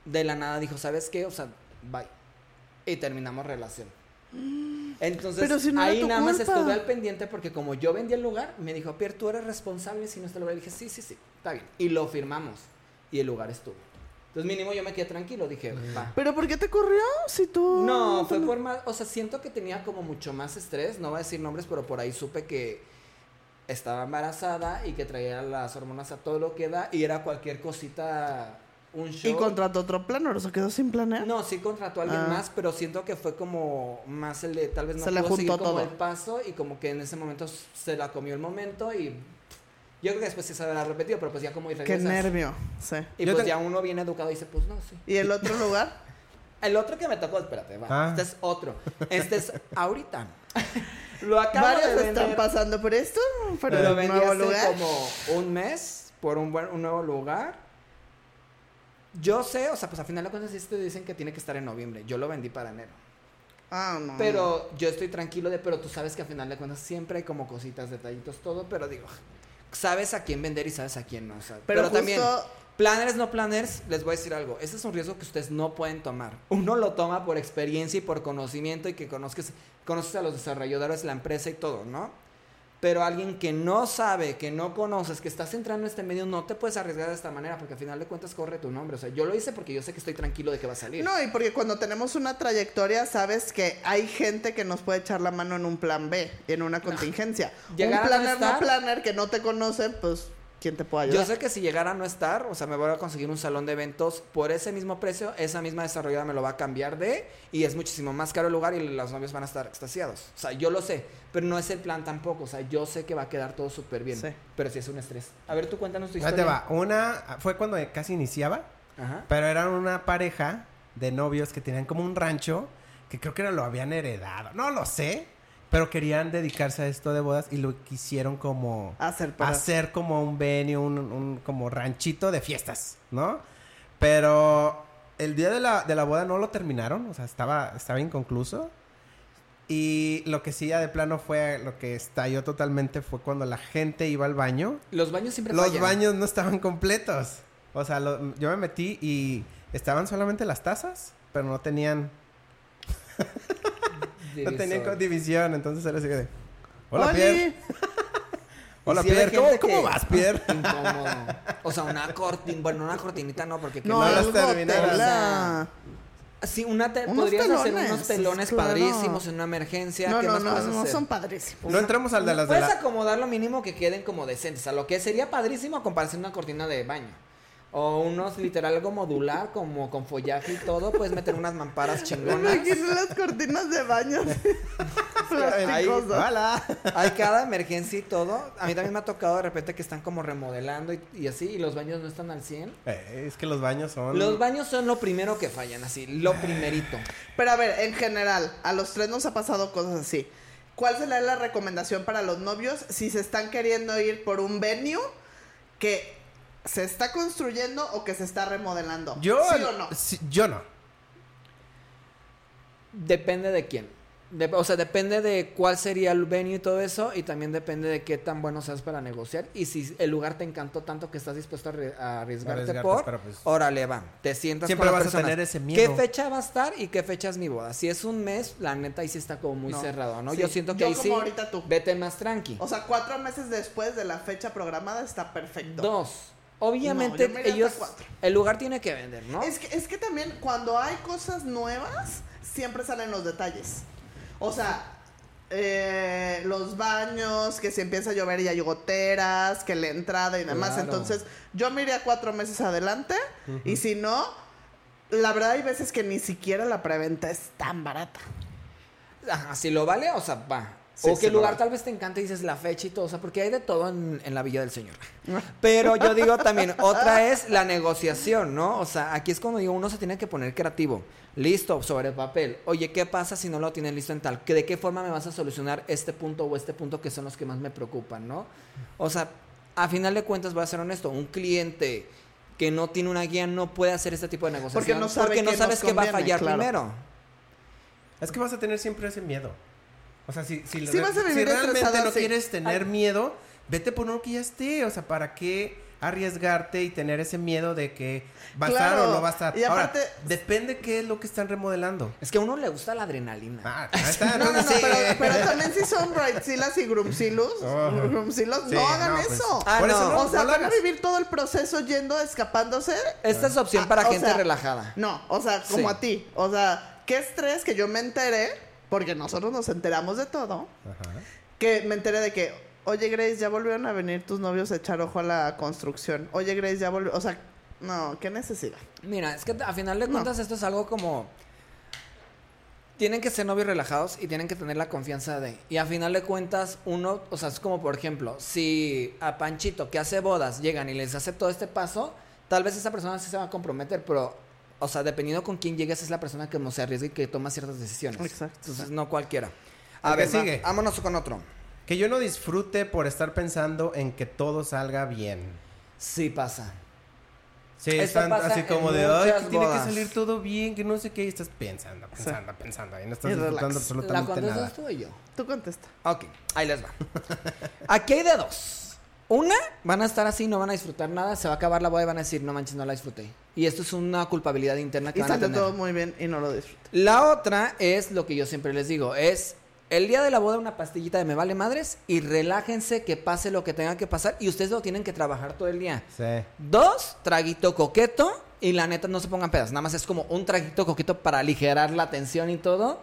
Speaker 3: de la nada dijo, ¿sabes qué? O sea, bye. Y terminamos relación. Entonces,
Speaker 2: Pero si no
Speaker 3: ahí nada más estuve al pendiente porque como yo vendí el lugar, me dijo, Pierre, tú eres responsable si no está el lugar. Y dije, sí, sí, sí, está bien. Y lo firmamos. Y el lugar estuvo. Entonces, mínimo yo me quedé tranquilo. Dije, va.
Speaker 2: ¿Pero por qué te corrió? Si tú...
Speaker 3: No, fue por más, o sea, siento que tenía como mucho más estrés, no voy a decir nombres, pero por ahí supe que estaba embarazada y que traía las hormonas a todo lo que da y era cualquier cosita, un show.
Speaker 2: Y contrató otro plan, o se quedó sin planear.
Speaker 3: No, sí contrató a alguien
Speaker 2: Ah.
Speaker 3: más, pero siento que fue como más el de tal vez no
Speaker 2: Se le
Speaker 3: pudo seguir
Speaker 2: juntó
Speaker 3: como
Speaker 2: todo.
Speaker 3: el paso y como que en ese momento se la comió el momento y yo creo que después sí se habrá repetido, pero pues ya como y
Speaker 2: Qué nervio, sí.
Speaker 3: Y
Speaker 1: Yo
Speaker 3: pues
Speaker 1: te-
Speaker 3: ya uno viene educado y dice, pues no, sí.
Speaker 2: ¿Y el otro lugar? *laughs*
Speaker 3: El otro que me tocó, espérate, va.
Speaker 1: Ah.
Speaker 3: Este es otro. Este es *laughs* ahorita. Lo acabo
Speaker 2: ¿Varios
Speaker 3: de
Speaker 2: están
Speaker 3: vender.
Speaker 2: pasando por esto? ¿Por
Speaker 3: Lo
Speaker 2: el
Speaker 3: vendí
Speaker 2: nuevo
Speaker 3: hace
Speaker 2: lugar?
Speaker 3: como un mes por un buen un nuevo lugar. Yo sé, o sea, pues a final de cuentas sí te dicen que tiene que estar en noviembre. Yo lo vendí para enero.
Speaker 2: Ah, no.
Speaker 3: Pero yo estoy tranquilo de, pero tú sabes que a final de cuentas siempre hay como cositas, detallitos, todo, pero digo, sabes a quién vender y sabes a quién no. o sea,
Speaker 2: Pero,
Speaker 3: pero
Speaker 2: justo...
Speaker 3: también, planners, no planners, les voy a decir algo. Ese es un riesgo que ustedes no pueden tomar. Uno lo toma por experiencia y por conocimiento y que conozcas, conoces a los desarrolladores, la empresa y todo, ¿no? Pero alguien que no sabe, que no conoces, que estás entrando en este medio, no te puedes arriesgar de esta manera porque al final de cuentas corre tu nombre. O sea, yo lo hice porque yo sé que estoy tranquilo de que va a salir.
Speaker 2: No, y porque cuando tenemos una trayectoria, sabes que hay gente que nos puede echar la mano en un plan B, en una contingencia. un planner no, planner que no te conoce, pues, ¿quién te puede ayudar?
Speaker 3: Yo sé que si llegara a no estar, o sea, me voy a conseguir un salón de eventos por ese mismo precio, esa misma desarrollada me lo va a cambiar de y es muchísimo más caro el lugar y los novios van a estar extasiados. O sea, yo lo sé, pero no es el plan tampoco, o sea, yo sé que va a quedar todo súper bien,
Speaker 2: Sí.
Speaker 3: pero sí es un estrés. A ver, tú cuéntanos tu
Speaker 1: Ahí
Speaker 3: historia.
Speaker 1: te va. Una fue cuando casi iniciaba,
Speaker 3: Ajá.
Speaker 1: pero eran una pareja de novios que tenían como un rancho que creo que era- lo habían heredado. No lo sé, pero querían dedicarse a esto de bodas y lo quisieron como
Speaker 2: Hacer para...
Speaker 1: hacer como un venue, un, un como ranchito de fiestas, ¿no? Pero el día de la, de la boda no lo terminaron, o sea, estaba, estaba inconcluso. Y lo que sí ya de plano fue, lo que estalló totalmente fue cuando la gente iba al baño.
Speaker 3: Los baños siempre
Speaker 1: Los
Speaker 3: fallan.
Speaker 1: baños no estaban completos. O sea, lo- yo me metí y estaban solamente las tazas, pero no tenían, no tenían
Speaker 3: Divisor.
Speaker 1: división. Entonces era así que de, Hola,
Speaker 2: ¡Oli!
Speaker 1: Pierre. *laughs* Hola,
Speaker 3: había
Speaker 1: Pierre. ¿Cómo, cómo vas, Pierre? *laughs*
Speaker 3: Incómodo. O sea, una cortina, bueno, una cortinita no, porque...
Speaker 2: No,
Speaker 1: no las terminaron.
Speaker 3: Sí, una te-
Speaker 2: Unos
Speaker 3: podrías hacer unos telones
Speaker 2: claro.
Speaker 3: padrísimos en una emergencia.
Speaker 2: No,
Speaker 3: ¿Qué
Speaker 2: no,
Speaker 3: más
Speaker 2: no,
Speaker 3: puedes
Speaker 2: no
Speaker 3: hacer?
Speaker 2: son padrísimos.
Speaker 1: No entramos al de las de
Speaker 3: Puedes
Speaker 1: la...
Speaker 3: acomodar lo mínimo que queden como decentes. O sea, lo que sería padrísimo a comparación de una cortina de baño. O unos literal algo modular, como con follaje y todo. Puedes meter unas mamparas *laughs* chingonas.
Speaker 2: imagino las cortinas de baño.
Speaker 1: Hola. *laughs*
Speaker 3: Hay cada emergencia y todo. A mí también me ha tocado de repente que están como remodelando y, y así. Y los baños no están al 100.
Speaker 1: Eh, es que los baños son...
Speaker 3: Los baños son lo primero que fallan, así. Lo primerito.
Speaker 2: Pero a ver, en general, a los tres nos ha pasado cosas así. ¿Cuál sería la recomendación para los novios si se están queriendo ir por un venue que se está construyendo o que se está remodelando?
Speaker 1: Yo...
Speaker 2: ¿Sí o no?
Speaker 1: yo no.
Speaker 3: Depende de quién. De- o sea, depende de cuál sería el venue y todo eso. Y también depende de qué tan bueno seas para negociar. Y si el lugar te encantó tanto que estás dispuesto a, arri- a arriesgarte,
Speaker 1: Arriesgarte,
Speaker 3: por.
Speaker 1: pues-
Speaker 3: Órale, va. Te sientas
Speaker 1: Siempre
Speaker 3: con
Speaker 1: vas a tener ese
Speaker 3: ¿Qué
Speaker 1: miedo.
Speaker 3: fecha va a estar y qué fecha es mi boda? Si es un mes, la neta ahí sí está como muy
Speaker 2: No.
Speaker 3: cerrado, ¿no?
Speaker 2: Sí.
Speaker 3: Yo siento que
Speaker 2: Yo
Speaker 3: ahí
Speaker 2: como
Speaker 3: sí.
Speaker 2: ahorita tú.
Speaker 3: Vete más tranqui.
Speaker 2: O sea, cuatro meses después de la fecha programada está perfecto.
Speaker 3: Dos. Obviamente
Speaker 2: No,
Speaker 3: ellos. El lugar tiene que vender, ¿no?
Speaker 2: Es, que, es que también cuando hay cosas nuevas, siempre salen los detalles. O sea, eh, los baños, que si empieza a llover y hay goteras, que la entrada y demás.
Speaker 3: Claro.
Speaker 2: Entonces, yo me iría cuatro meses adelante. Y si no, la verdad hay veces que ni siquiera la preventa es tan barata.
Speaker 3: Ajá, si lo vale, o sea, va.
Speaker 1: Sí,
Speaker 3: o qué lugar tal vez te encanta y dices la fecha y todo, o sea, porque hay de todo en, en la Villa del Señor. Pero yo digo también, *laughs* otra es la negociación, ¿no? O sea, aquí es como digo, uno se tiene que poner creativo. Listo, sobre papel. Oye, ¿qué pasa si no lo tienes listo en tal? ¿Que ¿De qué forma me vas a solucionar este punto o este punto que son los que más me preocupan, ¿no? O sea, a final de cuentas, voy a ser honesto, un cliente que no tiene una guía no puede hacer este tipo de negociación.
Speaker 2: Porque no sabe
Speaker 3: porque no
Speaker 2: qué
Speaker 3: sabes qué va a fallar
Speaker 2: claro.
Speaker 3: primero.
Speaker 1: Es que vas a tener siempre ese miedo. O sea, si, si,
Speaker 2: Sí vas a
Speaker 1: si
Speaker 2: vivir
Speaker 1: realmente
Speaker 2: estresado
Speaker 1: no quieres tener miedo, vete por uno que ya esté. O sea, ¿para qué arriesgarte y tener ese miedo de que va a estar o no va a estar?
Speaker 2: Y
Speaker 1: Ahora,
Speaker 2: aparte-
Speaker 1: depende qué es lo que están remodelando.
Speaker 3: Es que a uno le gusta la adrenalina.
Speaker 1: Ah, *laughs* está,
Speaker 2: No, no, no,
Speaker 1: sí.
Speaker 2: pero, pero también si son Brightzillas y Grumsilus, *laughs*
Speaker 1: Oh.
Speaker 2: No hagan
Speaker 1: no, pues,
Speaker 2: eso.
Speaker 3: Ah,
Speaker 1: por eso
Speaker 2: o sea, van a vivir todo el proceso yendo, escapándose.
Speaker 3: Esta es opción
Speaker 2: Ah,
Speaker 3: para gente
Speaker 2: sea,
Speaker 3: relajada.
Speaker 2: No, o sea, como
Speaker 3: Sí.
Speaker 2: a ti. O sea, qué estrés que yo me enteré, porque nosotros nos enteramos de todo,
Speaker 1: Ajá.
Speaker 2: que me enteré de que, oye Grace, ya volvieron a venir tus novios a echar ojo a la construcción. Oye Grace, ya volvió, o sea, no, qué necesidad.
Speaker 3: Mira, es que a final de
Speaker 2: No.
Speaker 3: cuentas esto es algo como... Tienen que ser novios relajados y tienen que tener la confianza de... Y a final de cuentas uno, o sea, es como por ejemplo, si a Panchito que hace bodas llegan y les hace todo este paso, tal vez esa persona sí se va a comprometer, pero... O sea, dependiendo con quién llegues es la persona que no se arriesga y que toma ciertas decisiones.
Speaker 2: Exacto.
Speaker 3: Entonces, no cualquiera. A ver, va-
Speaker 1: sigue.
Speaker 3: vámonos con otro.
Speaker 1: Que yo no disfrute por estar pensando en que todo salga bien.
Speaker 3: Sí pasa.
Speaker 1: Sí,
Speaker 3: Esto
Speaker 1: están
Speaker 3: pasa
Speaker 1: así como de, ay, que tiene que
Speaker 3: bodas".
Speaker 1: salir todo bien, que no sé qué, y estás pensando, pensando, pensando, y no estás
Speaker 2: Y
Speaker 1: disfrutando
Speaker 2: relax.
Speaker 3: ¿La
Speaker 1: absolutamente
Speaker 3: contestas
Speaker 1: nada.
Speaker 3: tú o yo?
Speaker 2: Tú contesta.
Speaker 3: Ok, ahí les va. *laughs* Aquí hay de dos. Una, van a estar así, no van a disfrutar nada, se va a acabar la boda y van a decir, no manches, no la disfruté. Y esto es una culpabilidad interna que
Speaker 2: Y
Speaker 3: van a tener.
Speaker 2: todo muy bien y no lo disfruté.
Speaker 3: La otra es lo que yo siempre les digo, es el día de la boda una pastillita de me vale madres y relájense que pase lo que tenga que pasar y ustedes lo tienen que trabajar todo el día.
Speaker 1: Sí.
Speaker 3: Dos, traguito coqueto. Y la neta, no se pongan pedas. Nada más es como un traguito coqueto para aligerar la tensión y todo.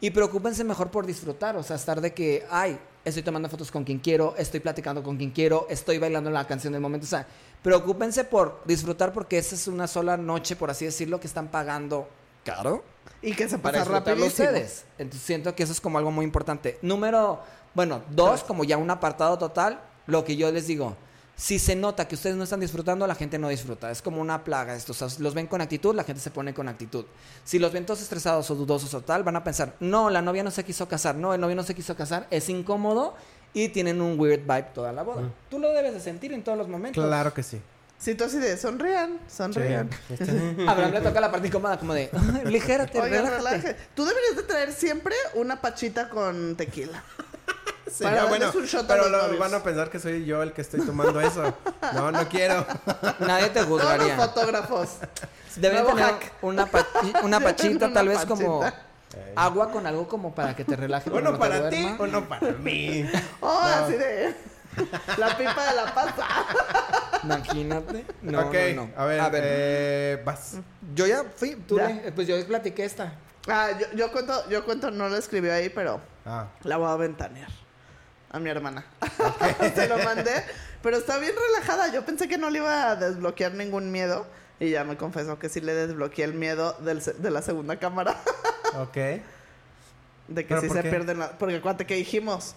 Speaker 3: Y preocúpense mejor por disfrutar. O sea, estar de que, ay, estoy tomando fotos con quien quiero, estoy platicando con quien quiero, estoy bailando la canción del momento. O sea, preocúpense por disfrutar porque esa es una sola noche, por así decirlo, que están pagando caro
Speaker 2: Y que se pasa rapidísimo.
Speaker 3: ustedes. Entonces siento que eso es como algo muy importante. Número, bueno, dos, como ya un apartado total, lo que yo les digo. Si se nota que ustedes no están disfrutando, la gente no disfruta. Es como una plaga esto. O sea, los ven con actitud, la gente se pone con actitud. Si los ven todos estresados o dudosos o tal, van a pensar, no, la novia no se quiso casar, no, el novio no se quiso casar, es incómodo y tienen un weird vibe toda la boda. Tú lo debes de sentir en todos los momentos.
Speaker 1: Claro que sí.
Speaker 2: Si tú así de sonrían, sonrían.
Speaker 1: Sí, *laughs*
Speaker 3: Abraham le toca la parte incómoda como de, "Ay, *laughs* ligérate,
Speaker 2: Oye,
Speaker 3: relájate".
Speaker 2: relaje. Tú deberías de traer siempre una pachita con tequila. Para darles
Speaker 1: bueno,
Speaker 2: un shot a
Speaker 1: pero lo- van a pensar que soy yo el que estoy tomando eso. No, no quiero.
Speaker 3: Nadie te
Speaker 2: Todos los
Speaker 3: juzgaría.
Speaker 2: fotógrafos.
Speaker 3: Deberían
Speaker 2: Nuevo
Speaker 3: tener
Speaker 2: hack.
Speaker 3: una, pachi- una *laughs* pachita,
Speaker 2: Una
Speaker 3: tal vez como agua con algo como para que te relaje. no te
Speaker 1: para ti,
Speaker 3: duerma.
Speaker 1: uno para mí. *laughs*
Speaker 2: Oh, así de. La pipa de la pasta.
Speaker 3: Imagínate. No,
Speaker 1: ok,
Speaker 3: no, no.
Speaker 1: a ver, eh, vas.
Speaker 3: Yo ya fui, tú
Speaker 2: Ya.
Speaker 3: le- pues yo les platiqué esta.
Speaker 2: Ah, yo, yo cuento, yo cuento, no lo escribió ahí, pero
Speaker 1: Ah,
Speaker 2: la voy a ventanear. A mi hermana. *laughs* Se lo mandé. Pero está bien relajada. Yo pensé que no le iba a desbloquear ningún miedo. Y ya me confesó que sí le desbloqueé el miedo del se- de la segunda cámara. *laughs*
Speaker 1: ok.
Speaker 2: De que
Speaker 1: ¿Pero
Speaker 2: si
Speaker 1: por
Speaker 2: se
Speaker 1: qué?
Speaker 2: pierden la... Porque acuérdate que dijimos...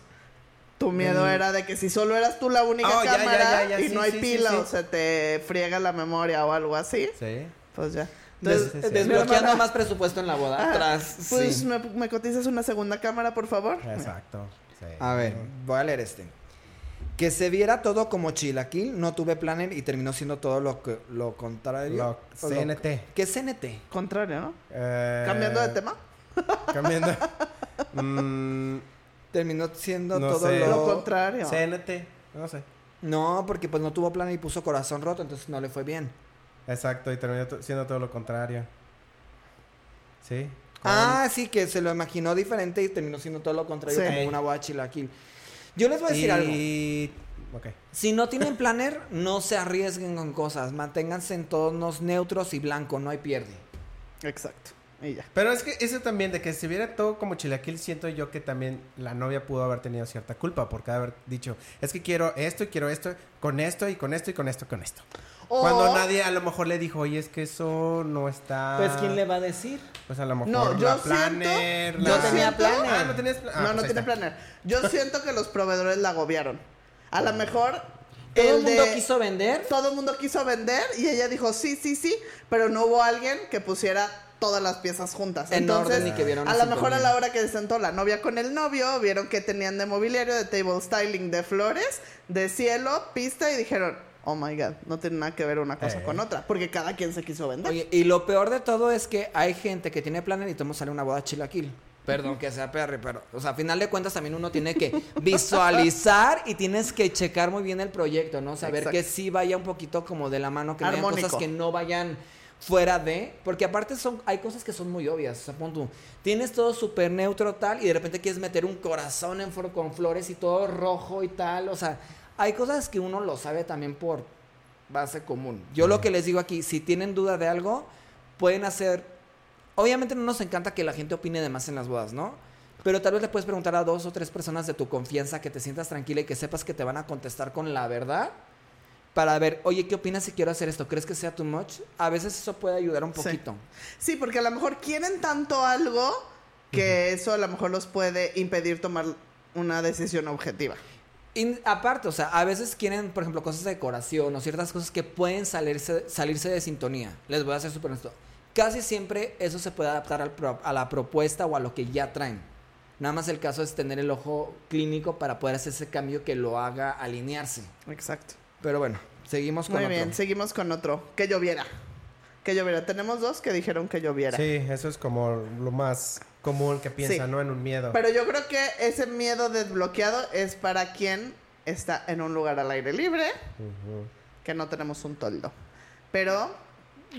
Speaker 2: Tu miedo
Speaker 1: Mm.
Speaker 2: era de que si solo eras tú la única
Speaker 1: Oh, ya, ya,
Speaker 2: cámara
Speaker 1: ya, ya,
Speaker 2: y
Speaker 1: sí,
Speaker 2: no hay
Speaker 1: sí, sí,
Speaker 2: pila
Speaker 1: sí.
Speaker 2: o se te friega la memoria o algo así,
Speaker 1: Sí.
Speaker 2: pues ya. Entonces,
Speaker 1: sí, sí.
Speaker 3: desbloqueando
Speaker 2: hermana-
Speaker 3: más presupuesto en la boda.
Speaker 2: Ah,
Speaker 3: Atrás.
Speaker 2: Pues
Speaker 3: sí.
Speaker 2: me, me cotizas una segunda cámara, por favor.
Speaker 1: Exacto. Sí.
Speaker 3: A ver, voy a leer este. Que se viera todo como chilaquil, no tuve planner y terminó siendo todo lo, que, lo contrario.
Speaker 1: Lo-
Speaker 3: O lo-
Speaker 1: CNT.
Speaker 3: ¿Qué es CNT?
Speaker 2: Contrario, ¿no?
Speaker 1: Eh,
Speaker 2: Cambiando de tema.
Speaker 1: Cambiando. *laughs* Mm,
Speaker 3: Terminó siendo
Speaker 1: No
Speaker 3: todo lo...
Speaker 2: Lo contrario.
Speaker 1: CNT. No sé.
Speaker 3: No, porque pues no tuvo planner y puso corazón roto, entonces no le fue bien.
Speaker 1: Exacto, y terminó siendo todo lo contrario. Sí.
Speaker 3: Ah, sí, que se lo imaginó diferente y terminó siendo todo lo contrario,
Speaker 2: Sí.
Speaker 3: como una boda chilaquil. Yo les voy a decir algo. Si no tienen planner, no se arriesguen con cosas. Manténganse en tonos neutros y blanco, no hay pierde.
Speaker 2: Exacto. Y ya.
Speaker 1: Pero es que eso también, de que se viera todo como chilaquil, siento yo que también la novia pudo haber tenido cierta culpa por haber dicho, es que quiero esto y quiero esto, con esto y con esto y con esto, con esto.
Speaker 2: O-
Speaker 1: Cuando nadie a lo mejor le dijo, oye, es que eso no está...
Speaker 3: Pues, ¿quién le va a decir?
Speaker 1: Pues a lo mejor
Speaker 2: No, yo
Speaker 1: la
Speaker 2: siento- yo tenía
Speaker 3: planner.
Speaker 1: Ah, no tenías planner.
Speaker 2: no, no tiene planner. Yo siento que los proveedores la agobiaron. A lo mejor.
Speaker 3: Todo el
Speaker 2: el
Speaker 3: mundo
Speaker 2: de-
Speaker 3: quiso vender.
Speaker 2: Todo el mundo quiso vender y ella dijo sí, sí, sí, pero no hubo alguien que pusiera todas las piezas juntas.
Speaker 3: En
Speaker 2: Entonces,
Speaker 3: orden y que vieron
Speaker 2: a lo mejor a la hora que se sentó la novia con el novio, vieron que tenían de mobiliario, de table styling, de flores, de cielo, pista y dijeron, oh my god, no tiene nada que ver una cosa
Speaker 1: Eh.
Speaker 2: con otra, porque cada quien se quiso vender.
Speaker 3: Oye, y lo peor de todo es que hay gente que tiene planner y tomo sale una boda chilaquil. Perdón que sea perry, pero, o sea, a final de cuentas también uno tiene que visualizar y tienes que checar muy bien el proyecto, ¿no? Saber
Speaker 2: Exacto.
Speaker 3: que sí vaya un poquito como de la mano, que no hayan cosas que no vayan fuera de, porque aparte son, hay cosas que son muy obvias, o sea, pon tú, tienes todo súper neutro tal y de repente quieres meter un corazón en con flores y todo rojo y tal, o sea, hay cosas que uno lo sabe también por base común. Yo lo que les digo aquí, si tienen duda de algo, pueden hacer Obviamente no nos encanta que la gente opine de más en las bodas, ¿no? Pero tal vez le puedes preguntar a dos o tres personas de tu confianza que te sientas tranquila y que sepas que te van a contestar con la verdad para ver, oye, ¿qué opinas si quiero hacer esto? ¿Crees que sea too much? A veces eso puede ayudar un poquito.
Speaker 2: Sí, porque a lo mejor quieren tanto algo que eso a lo mejor los puede impedir tomar una decisión objetiva.
Speaker 3: Y aparte, o sea, a veces quieren, por ejemplo, cosas de decoración o ciertas cosas que pueden salirse, salirse de sintonía. Les voy a ser súper honesto. Casi siempre eso se puede adaptar al pro- a la propuesta o a lo que ya traen. Nada más el caso es tener el ojo clínico para poder hacer ese cambio que lo haga alinearse.
Speaker 2: Exacto.
Speaker 3: Pero bueno, seguimos con
Speaker 2: Muy
Speaker 3: otro.
Speaker 2: bien, seguimos con otro. Que lloviera. Que lloviera. Tenemos dos que dijeron que lloviera.
Speaker 1: Sí, eso es como lo más común que piensa,
Speaker 2: Sí.
Speaker 1: ¿no? En un miedo.
Speaker 2: Pero yo creo que ese miedo desbloqueado es para quien está en un lugar al aire libre,
Speaker 1: Ujú.
Speaker 2: que no tenemos un toldo. Pero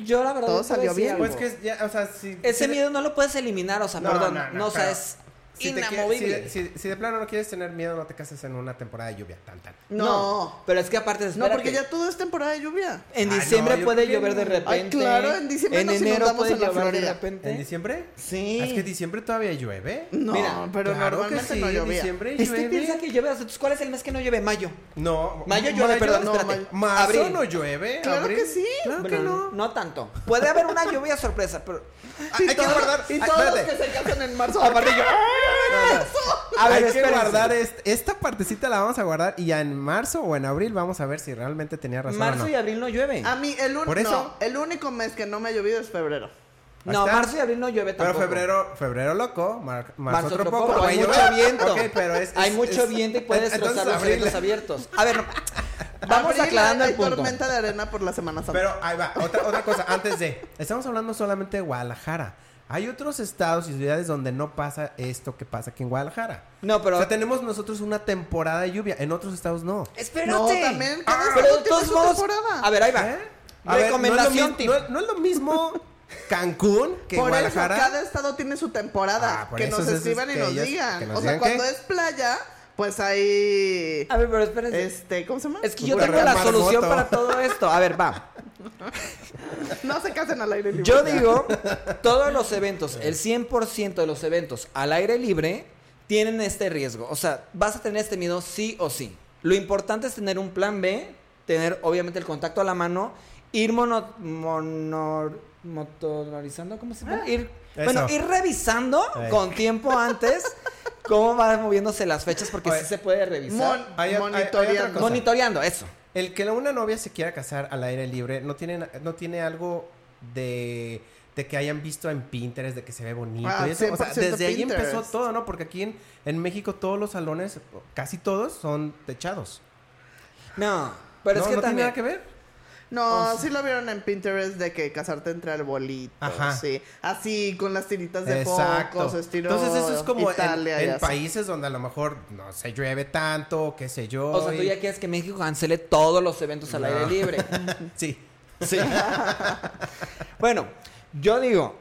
Speaker 3: Yo la verdad
Speaker 2: Todo salió bien.
Speaker 1: Pues que ya, o sea, si...
Speaker 3: Ese
Speaker 1: si
Speaker 3: miedo no lo puedes eliminar, o sea,
Speaker 1: No,
Speaker 3: perdón,
Speaker 1: no,
Speaker 3: no,
Speaker 1: no,
Speaker 3: o sea,
Speaker 1: pero
Speaker 3: es
Speaker 1: si te
Speaker 3: inamovible.
Speaker 1: si, si- si de plano no quieres tener miedo, no te cases en una temporada de lluvia, tan tan.
Speaker 2: no.
Speaker 3: pero es que aparte,
Speaker 2: No,
Speaker 3: espérate.
Speaker 2: porque ya todo es temporada de lluvia.
Speaker 3: En
Speaker 1: Ay,
Speaker 3: diciembre
Speaker 1: no,
Speaker 3: puede
Speaker 1: que
Speaker 3: llover de
Speaker 1: no.
Speaker 3: repente.
Speaker 2: Ay, claro, en diciembre
Speaker 3: En
Speaker 2: nos
Speaker 3: enero puede
Speaker 2: en la
Speaker 3: llover de repente.
Speaker 1: ¿En diciembre?
Speaker 2: Sí.
Speaker 1: Es que en diciembre todavía llueve.
Speaker 2: No,
Speaker 3: Mira,
Speaker 2: pero
Speaker 1: claro que
Speaker 2: normalmente
Speaker 1: sí,
Speaker 2: no llovía.
Speaker 1: diciembre
Speaker 3: Este
Speaker 1: llueve.
Speaker 3: piensa que llueve, entonces, ¿cuál es el mes que no llueve? Mayo.
Speaker 1: No.
Speaker 3: Mayo llueve, perdón,
Speaker 2: no,
Speaker 3: espérate.
Speaker 2: mayo.
Speaker 1: Marzo
Speaker 3: Abril.
Speaker 1: no llueve.
Speaker 2: Claro
Speaker 1: abril.
Speaker 2: que sí.
Speaker 1: Claro que
Speaker 3: Bueno,
Speaker 1: no.
Speaker 3: tanto. Puede haber una lluvia sorpresa, pero. *laughs*
Speaker 1: Ah, hay que guardar.
Speaker 2: Y
Speaker 1: ah,
Speaker 2: todos los que se casan en marzo.
Speaker 3: Aparte yo- A ver,
Speaker 1: hay que guardar est- esta partecita la vamos a guardar y ya en marzo o en abril vamos a ver si realmente tenía razón
Speaker 3: Marzo
Speaker 1: o no.
Speaker 3: y abril no llueve.
Speaker 2: A mí, el, un-
Speaker 1: Por eso-
Speaker 2: no, el único mes que no me ha llovido es febrero.
Speaker 3: no,
Speaker 1: ¿Está?
Speaker 3: marzo y abril no llueve
Speaker 1: Pero
Speaker 3: tampoco.
Speaker 1: febrero, febrero loco, mar- marzo,
Speaker 3: Marzo
Speaker 1: otro
Speaker 3: otro
Speaker 1: poco,
Speaker 3: poco, hay mucho viento.
Speaker 1: Pero es,
Speaker 3: Hay mucho
Speaker 1: es-
Speaker 3: viento y puede *laughs* destrozar los
Speaker 1: abril-
Speaker 3: eventos abiertos. *laughs* A ver, no. vamos
Speaker 2: Abril
Speaker 3: aclarando
Speaker 2: hay
Speaker 3: el punto.
Speaker 2: tormenta de arena por la Semana Santa.
Speaker 1: Pero ahí va, otra, otra cosa, antes de. Estamos hablando solamente de Guadalajara. Hay otros estados y ciudades donde no pasa esto que pasa aquí en Guadalajara.
Speaker 3: No, pero.
Speaker 1: o sea, tenemos nosotros una temporada de lluvia, en otros estados no.
Speaker 3: Espérate.
Speaker 2: No, también, cada
Speaker 3: Ah,
Speaker 2: estado
Speaker 3: pero todos
Speaker 2: temporada.
Speaker 3: A ver, ahí va.
Speaker 1: ¿Eh? A ver,
Speaker 3: Recomendación,
Speaker 1: no,
Speaker 3: tip.
Speaker 1: es lo, mi- no- no es lo mismo *laughs* Cancún que
Speaker 2: Por eso,
Speaker 1: Guadalajara.
Speaker 2: cada estado tiene su temporada.
Speaker 1: Ah, por
Speaker 2: que
Speaker 1: eso
Speaker 2: nos
Speaker 1: es- es
Speaker 2: escriban y
Speaker 1: que
Speaker 2: nos
Speaker 1: ellos-
Speaker 2: digan.
Speaker 1: que nos
Speaker 2: o sea,
Speaker 1: digan
Speaker 2: cuando
Speaker 1: qué.
Speaker 2: es playa, pues hay...
Speaker 3: A ver, pero espérense.
Speaker 2: Este, ¿cómo se llama?
Speaker 3: Es que yo tengo la solución para todo esto. A ver, va. *laughs*
Speaker 2: No se casen al aire libre.
Speaker 3: Yo digo, todos los eventos, el 100% de los eventos al aire libre tienen este riesgo. O sea, vas a tener este miedo sí o sí. Lo importante es tener un plan B, tener obviamente el contacto a la mano, ir mono, monor- motorizando, ¿cómo se llama? Ir,
Speaker 1: Eso.
Speaker 3: bueno, ir revisando con tiempo antes cómo van moviéndose las fechas porque
Speaker 1: Oye,
Speaker 3: sí se puede revisar.
Speaker 2: Mon-
Speaker 1: Hay- hay- hay otra
Speaker 2: monitoreando.
Speaker 3: Monitoreando, eso.
Speaker 1: El que una novia se quiera casar al aire libre no tiene, no tiene algo de, de que hayan visto en Pinterest, de que se ve bonito.
Speaker 2: Ah,
Speaker 1: y eso. O sea,
Speaker 2: 100%
Speaker 1: desde ahí empezó todo, ¿no? Porque aquí en, en México todos los salones, casi todos, son techados.
Speaker 3: No, pero
Speaker 1: no,
Speaker 3: es que
Speaker 1: no tiene nada que ver.
Speaker 2: No,
Speaker 3: O
Speaker 2: sí lo vieron en Pinterest de que casarte entre arbolitos.
Speaker 1: Ajá.
Speaker 2: Sí. Así, con las tiritas de
Speaker 1: Exacto.
Speaker 2: focos, estilo
Speaker 1: Entonces eso es como en-
Speaker 2: Italia
Speaker 1: países donde a lo mejor no se llueve tanto, qué sé yo.
Speaker 3: O sea, tú ya quieres que México cancele todos los eventos al aire libre. *laughs*
Speaker 1: Sí.
Speaker 3: Sí. bueno, yo digo,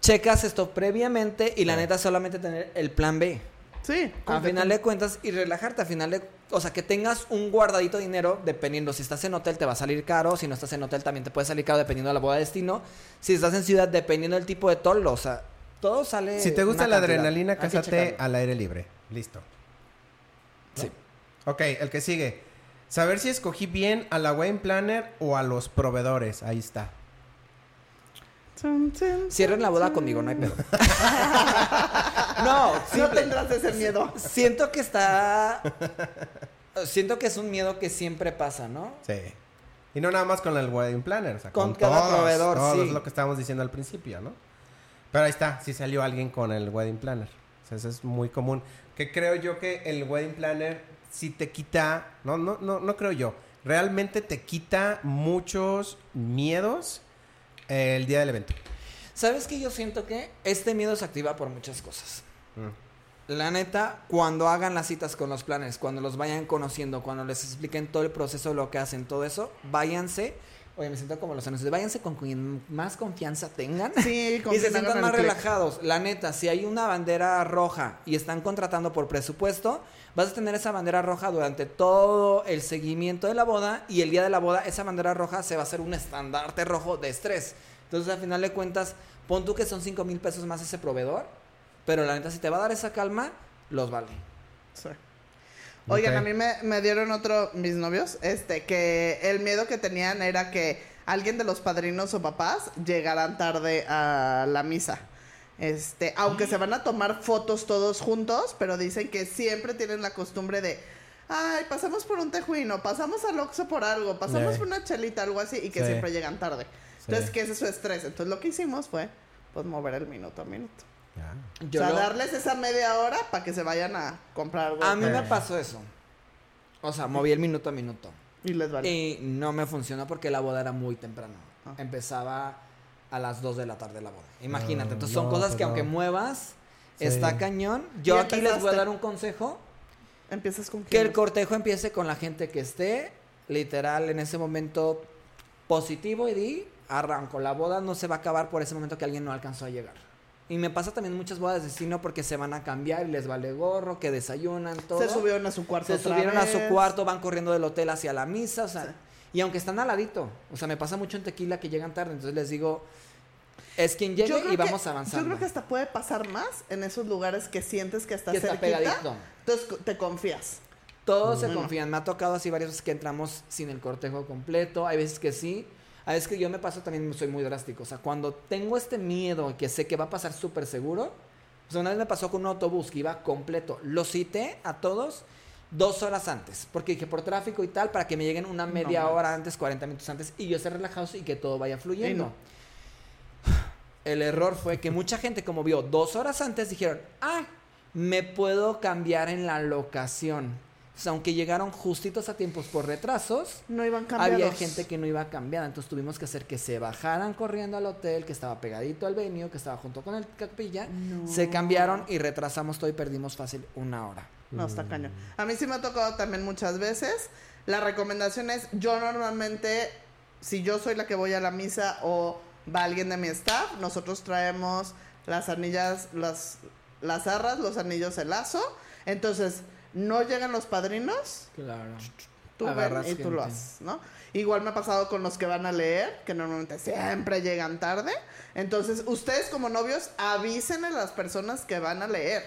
Speaker 3: checas esto previamente y la neta solamente tener el plan B.
Speaker 2: Sí.
Speaker 3: A final de cuentas y relajarte, a final de o sea, que tengas un guardadito de dinero, dependiendo, si estás en hotel te va a salir caro, si no estás en hotel también te puede salir caro dependiendo de la boda de destino, si estás en ciudad dependiendo del tipo de toldo, o sea, todo sale...
Speaker 1: Si te gusta la
Speaker 3: cantidad.
Speaker 1: adrenalina, cásate al aire libre. Listo.
Speaker 3: Sí.
Speaker 1: Ok, el que sigue. Saber si escogí bien a la wedding planner o a los proveedores. Ahí está.
Speaker 3: Cierren la boda conmigo, no hay pedo. *laughs* no,
Speaker 2: No tendrás ese miedo.
Speaker 3: Siento que está... Siento que es un miedo que siempre pasa, ¿no?
Speaker 1: Sí. Y no nada más con el wedding planner. O sea,
Speaker 3: Con
Speaker 1: con,
Speaker 3: cada
Speaker 1: todos,
Speaker 3: proveedor,
Speaker 1: todos,
Speaker 3: sí.
Speaker 1: Es lo que estábamos diciendo al principio, ¿no? Pero ahí está. Sí salió alguien con el wedding planner. O sea, eso es muy común. Que creo yo que el wedding planner sí te quita... No, no, no, no creo yo. Realmente te quita muchos miedos el día del evento.
Speaker 3: ¿Sabes que yo siento que este miedo se activa por muchas cosas?
Speaker 1: Mm.
Speaker 3: La neta, cuando hagan las citas con los planes, cuando los vayan conociendo, cuando les expliquen todo el proceso, lo que hacen, todo eso, váyanse. Oye, me siento como los anuncios. Váyanse con quien más confianza tengan.
Speaker 2: Sí, con *laughs*
Speaker 3: y se sientan más relajados. La neta, si hay una bandera roja y están contratando por presupuesto, vas a tener esa bandera roja durante todo el seguimiento de la boda y el día de la boda esa bandera roja se va a hacer un estandarte rojo de estrés. Entonces, al final de cuentas, pon tú que son 5 mil pesos más ese proveedor, pero la neta, si te va a dar esa calma, los vale.
Speaker 2: Sí. Oigan, a mí me, me dieron otro, mis novios, este, que el miedo que tenían era que alguien de los padrinos o papás llegaran tarde a la misa. Este, aunque se van a tomar fotos todos juntos, pero dicen que siempre tienen la costumbre de, ay, pasamos por un tejuino, pasamos al Oxxo por algo, pasamos
Speaker 1: Sí.
Speaker 2: por una chelita, algo así, y que
Speaker 1: Sí.
Speaker 2: siempre llegan tarde.
Speaker 1: Sí.
Speaker 2: Entonces, que ese es su estrés. Entonces, lo que hicimos fue, pues, mover el minuto a minuto.
Speaker 3: Yo
Speaker 2: o sea,
Speaker 3: lo-
Speaker 2: darles esa media hora para que se vayan a comprar algo.
Speaker 3: A mí me
Speaker 1: Eh.
Speaker 3: pasó eso. O sea, moví el minuto a minuto.
Speaker 2: Y les vale.
Speaker 3: Y no me funcionó porque la boda era muy temprano.
Speaker 2: Ah.
Speaker 3: Empezaba a las 2 de la tarde la boda. Imagínate.
Speaker 1: No,
Speaker 3: Entonces son
Speaker 1: no,
Speaker 3: cosas
Speaker 1: pues
Speaker 3: que aunque muevas,
Speaker 1: Sí.
Speaker 3: está cañón. Yo aquí les voy a dar un consejo.
Speaker 2: Empiezas con
Speaker 3: Que el cortejo empiece con la gente que esté, literal, en ese momento positivo y di, arranco. La boda no se va a acabar por ese momento que alguien no alcanzó a llegar. Y me pasa también muchas bodas de destino porque se van a cambiar y les vale gorro, que desayunan, todo.
Speaker 2: Se subieron a su cuarto.
Speaker 3: Se
Speaker 2: otra
Speaker 3: subieron a su cuarto, van corriendo del hotel hacia la misa, o sea,
Speaker 2: Sí.
Speaker 3: y aunque están al ladito, o sea, me pasa mucho en tequila que llegan tarde, entonces les digo, es quien llegue y
Speaker 2: que-
Speaker 3: vamos avanzando.
Speaker 2: Yo creo que hasta puede pasar más en esos lugares que sientes que está
Speaker 3: Que está
Speaker 2: cerquita.
Speaker 3: pegadito.
Speaker 2: Entonces te confías.
Speaker 3: Todos se confían. Me ha tocado así varias veces que entramos sin el cortejo completo. Hay veces que sí. Hay veces que yo me paso también, soy muy drástico. O sea, cuando tengo este miedo que sé que va a pasar súper seguro. O sea, una vez me pasó con un autobús que iba completo. Lo cité a todos dos horas antes. Porque dije por tráfico y tal, para que me lleguen una media
Speaker 2: No
Speaker 3: hora antes, 40 minutos antes. Y yo esté relajado y que todo vaya fluyendo.
Speaker 2: No.
Speaker 3: El error fue que mucha gente, como vio dos horas antes, dijeron, ah, me puedo cambiar en la locación. O sea, aunque llegaron justitos a tiempos por retrasos,
Speaker 2: No iban cambiados.
Speaker 3: había gente que no iba cambiada. Entonces tuvimos que hacer que se bajaran corriendo al hotel, que estaba pegadito al venue, que estaba junto con el capilla.
Speaker 2: No.
Speaker 3: Se cambiaron y retrasamos todo y perdimos fácil una hora.
Speaker 2: No, está cañón. A mí sí me ha tocado también muchas veces. La recomendación es, yo normalmente, si yo soy la que voy a la misa o va alguien de mi staff, nosotros traemos las anillas, las, las arras, los anillos de lazo. Entonces, no llegan los padrinos,
Speaker 3: Claro.
Speaker 2: tú ven
Speaker 3: Agarras
Speaker 2: y tú lo haces, ¿no? Igual me ha pasado con los que van a leer, que normalmente siempre llegan tarde. Entonces, ustedes como novios avisen a las personas que van a leer.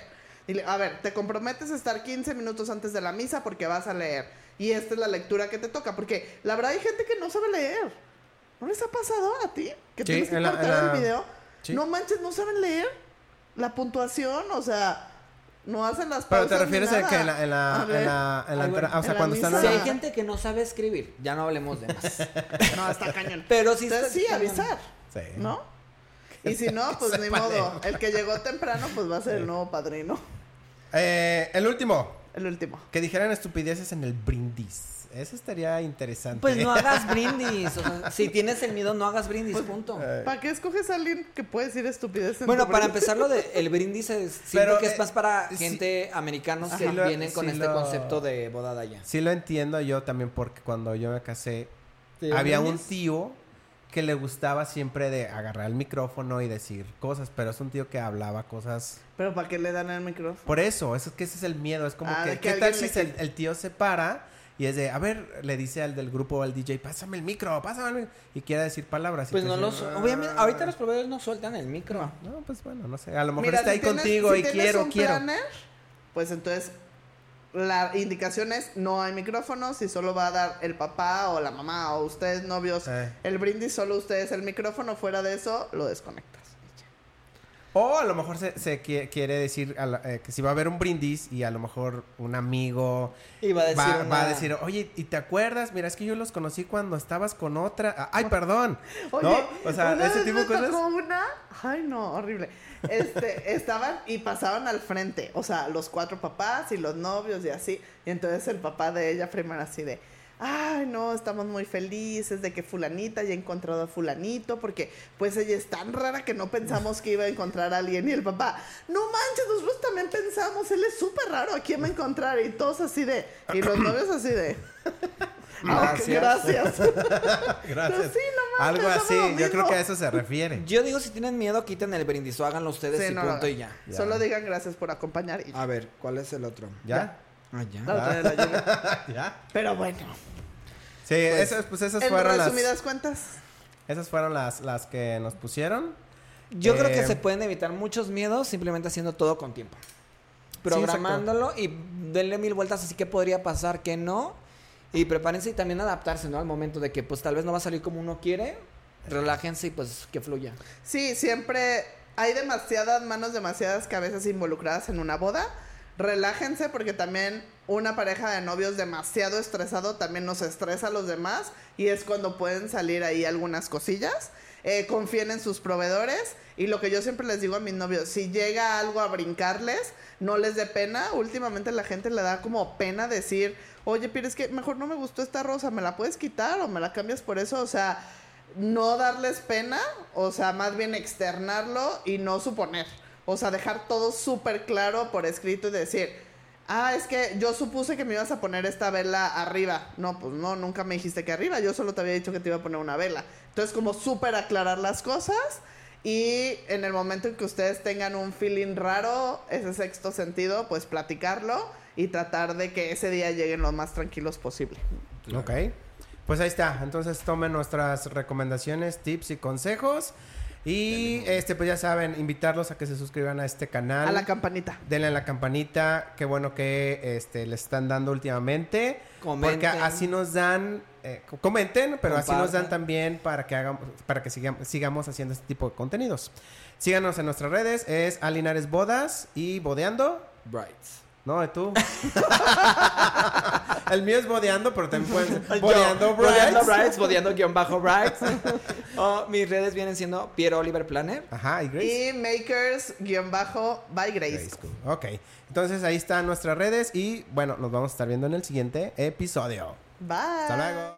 Speaker 2: Dile, a ver, te comprometes a estar 15 minutos antes de la misa porque vas a leer. Y esta es la lectura que te toca. Porque la verdad hay gente que no sabe leer. ¿No les ha pasado a ti? Que
Speaker 1: Sí,
Speaker 2: tienes que cortar el video.
Speaker 1: Sí.
Speaker 2: No manches, no saben leer. La puntuación, o sea, no hacen las
Speaker 1: Pero
Speaker 2: pausas.
Speaker 1: te
Speaker 2: ni
Speaker 1: refieres a que en la, en la, en la, en la
Speaker 3: bueno,
Speaker 1: o sea,
Speaker 2: en la
Speaker 1: cuando están.
Speaker 3: Si hay gente que no sabe escribir, ya no hablemos de más.
Speaker 2: No, está cañón.
Speaker 3: Pero sí
Speaker 2: Entonces,
Speaker 3: está-
Speaker 2: sí, avisar,
Speaker 1: Sí.
Speaker 2: ¿no? Y si no, pues ni modo. El que llegó temprano, pues va a ser el nuevo padrino.
Speaker 1: Eh, el último,
Speaker 2: El último.
Speaker 1: que dijeran estupideces en el brindis. Eso estaría interesante.
Speaker 3: Pues no hagas *laughs* brindis. O sea, si tienes el miedo, no hagas brindis,
Speaker 2: Pues,
Speaker 3: punto.
Speaker 2: ¿Para qué escoges a alguien que puede decir estupideces? en
Speaker 3: Bueno,
Speaker 2: tu
Speaker 3: para empezar, lo de *laughs* el brindis es, siento
Speaker 1: Pero,
Speaker 3: que es
Speaker 1: eh,
Speaker 3: más para
Speaker 1: sí.
Speaker 3: gente americanos que
Speaker 1: Sí lo-
Speaker 3: vienen con
Speaker 1: sí
Speaker 3: este
Speaker 1: lo-
Speaker 3: concepto de boda de allá.
Speaker 1: Sí lo entiendo yo también porque cuando yo me casé
Speaker 3: ¿Te dieron
Speaker 1: había un tío que le gustaba siempre de agarrar el micrófono y decir cosas, pero es un tío que hablaba cosas.
Speaker 2: Pero ¿para qué le dan el micrófono?
Speaker 1: Por eso, es que ese es el miedo. Es como
Speaker 2: Ah,
Speaker 1: que, ¿qué tal si
Speaker 2: le
Speaker 1: el, el tío se para y es de, a ver, le dice al del grupo o al DJ, pásame el micro, pásame el micro, y quiere decir palabras. y
Speaker 3: Pues no los...
Speaker 1: "Ah".
Speaker 3: Obviamente, ahorita los proveedores no sueltan el micro.
Speaker 1: No, pues bueno, no sé. A lo mejor
Speaker 2: Mira,
Speaker 1: está
Speaker 2: si
Speaker 1: ahí
Speaker 2: tienes-
Speaker 1: contigo
Speaker 2: si
Speaker 1: y quiero,
Speaker 2: un
Speaker 1: quiero.
Speaker 2: planner, pues entonces la indicación es no hay micrófonos y solo va a dar el papá o la mamá o ustedes novios
Speaker 1: Eh.
Speaker 2: el brindis, solo ustedes el micrófono, fuera de eso lo desconectas.
Speaker 1: O a lo mejor se, se qui- quiere decir a la- eh, que si va a haber un brindis y a lo mejor un amigo
Speaker 3: Y va a decir
Speaker 1: va,
Speaker 3: una-
Speaker 1: va a decir, oye, ¿y te acuerdas? Mira, es que yo los conocí cuando estabas con otra. Ah, Ay, perdón. *laughs*
Speaker 2: Oye,
Speaker 1: ¿No? O sea,
Speaker 2: una
Speaker 1: ese
Speaker 2: vez
Speaker 1: tipo de cosas.
Speaker 2: tocó una, ay no, horrible. Este, *laughs* estaban y pasaban al frente, o sea, los cuatro papás y los novios y así. Y entonces el papá de ella primero así de, ay no, estamos muy felices de que fulanita haya encontrado a fulanito, porque pues ella es tan rara que no pensamos que iba a encontrar a alguien. Y el papá, no manches, nosotros también pensamos, él es súper raro, ¿a quién va a encontrar? Y todos así de, y los novios así de, *laughs* "Ah,
Speaker 3: Gracias.
Speaker 2: gracias. *laughs*
Speaker 1: Gracias.
Speaker 2: Pero sí, no mames,
Speaker 1: Algo así, yo creo que a eso se refiere.
Speaker 3: Yo digo, si tienen miedo, quiten el brindis o háganlo ustedes
Speaker 2: Sí,
Speaker 3: y
Speaker 2: no
Speaker 3: punto y ya.
Speaker 1: Ya.
Speaker 2: Solo digan gracias por acompañar y
Speaker 3: A ver, ¿cuál es el otro?
Speaker 1: ¿Ya?
Speaker 3: Ah, ya.
Speaker 2: La otra de la lluvia.
Speaker 1: ¿Ya?
Speaker 2: Pero bueno,
Speaker 1: Sí, esas, pues esas fueron las.
Speaker 2: resumidas cuentas,
Speaker 1: Esas fueron las, las que nos pusieron.
Speaker 3: Yo creo que
Speaker 1: Eh,
Speaker 3: se pueden evitar muchos miedos simplemente haciendo todo con tiempo. Programándolo y denle mil vueltas así que podría pasar, que no. Y prepárense y también adaptarse, ¿no? Al momento de que pues tal vez no va a salir como uno quiere. Relájense y pues que fluya.
Speaker 2: sí, siempre hay demasiadas manos, demasiadas cabezas involucradas en una boda. Relájense porque también una pareja de novios demasiado estresado también nos estresa a los demás y es cuando pueden salir ahí algunas cosillas. Eh, confíen en sus proveedores y lo que yo siempre les digo a mis novios, si llega algo a brincarles, no les dé pena. Últimamente la gente le da como pena decir, oye, pero es que mejor no me gustó esta rosa, ¿me la puedes quitar o me la cambias por eso? O sea, no darles pena, o sea, más bien externarlo y no suponer. O sea, dejar todo súper claro por escrito y decir, ah, es que yo supuse que me ibas a poner esta vela arriba. No, pues no, nunca me dijiste que arriba, yo solo te había dicho que te iba a poner una vela. Entonces, como súper aclarar las cosas y en el momento en que ustedes tengan un feeling raro, ese sexto sentido, pues platicarlo y tratar de que ese día lleguen lo más tranquilos posible.
Speaker 1: Ok. Pues ahí está. Entonces tomen nuestras recomendaciones, tips y consejos. Y este, pues ya saben, invitarlos a que se suscriban a este canal.
Speaker 2: A la campanita.
Speaker 1: Denle a la campanita. Qué bueno que este, le están dando últimamente.
Speaker 3: Comenten.
Speaker 1: Porque así nos dan. eh, co- comenten, pero así nos dan también para que hagamos, para que sigamos, sigamos haciendo este tipo de contenidos. Síganos en nuestras redes, es Alinares Bodas y Bodeando.
Speaker 3: Brights.
Speaker 1: No, ¿y tú? *laughs* El mío es Bodeando, pero también pueden Bodeando.
Speaker 3: Brights, bodeando guion bajo Brights. *laughs* Oh, mis redes vienen siendo Piero Oliver Planner.
Speaker 1: Ajá, y Grace.
Speaker 2: Y makers-by Grace.
Speaker 1: Grace School. Ok, entonces ahí están nuestras redes y bueno, nos vamos a estar viendo en el siguiente episodio.
Speaker 2: Bye.
Speaker 1: Hasta luego.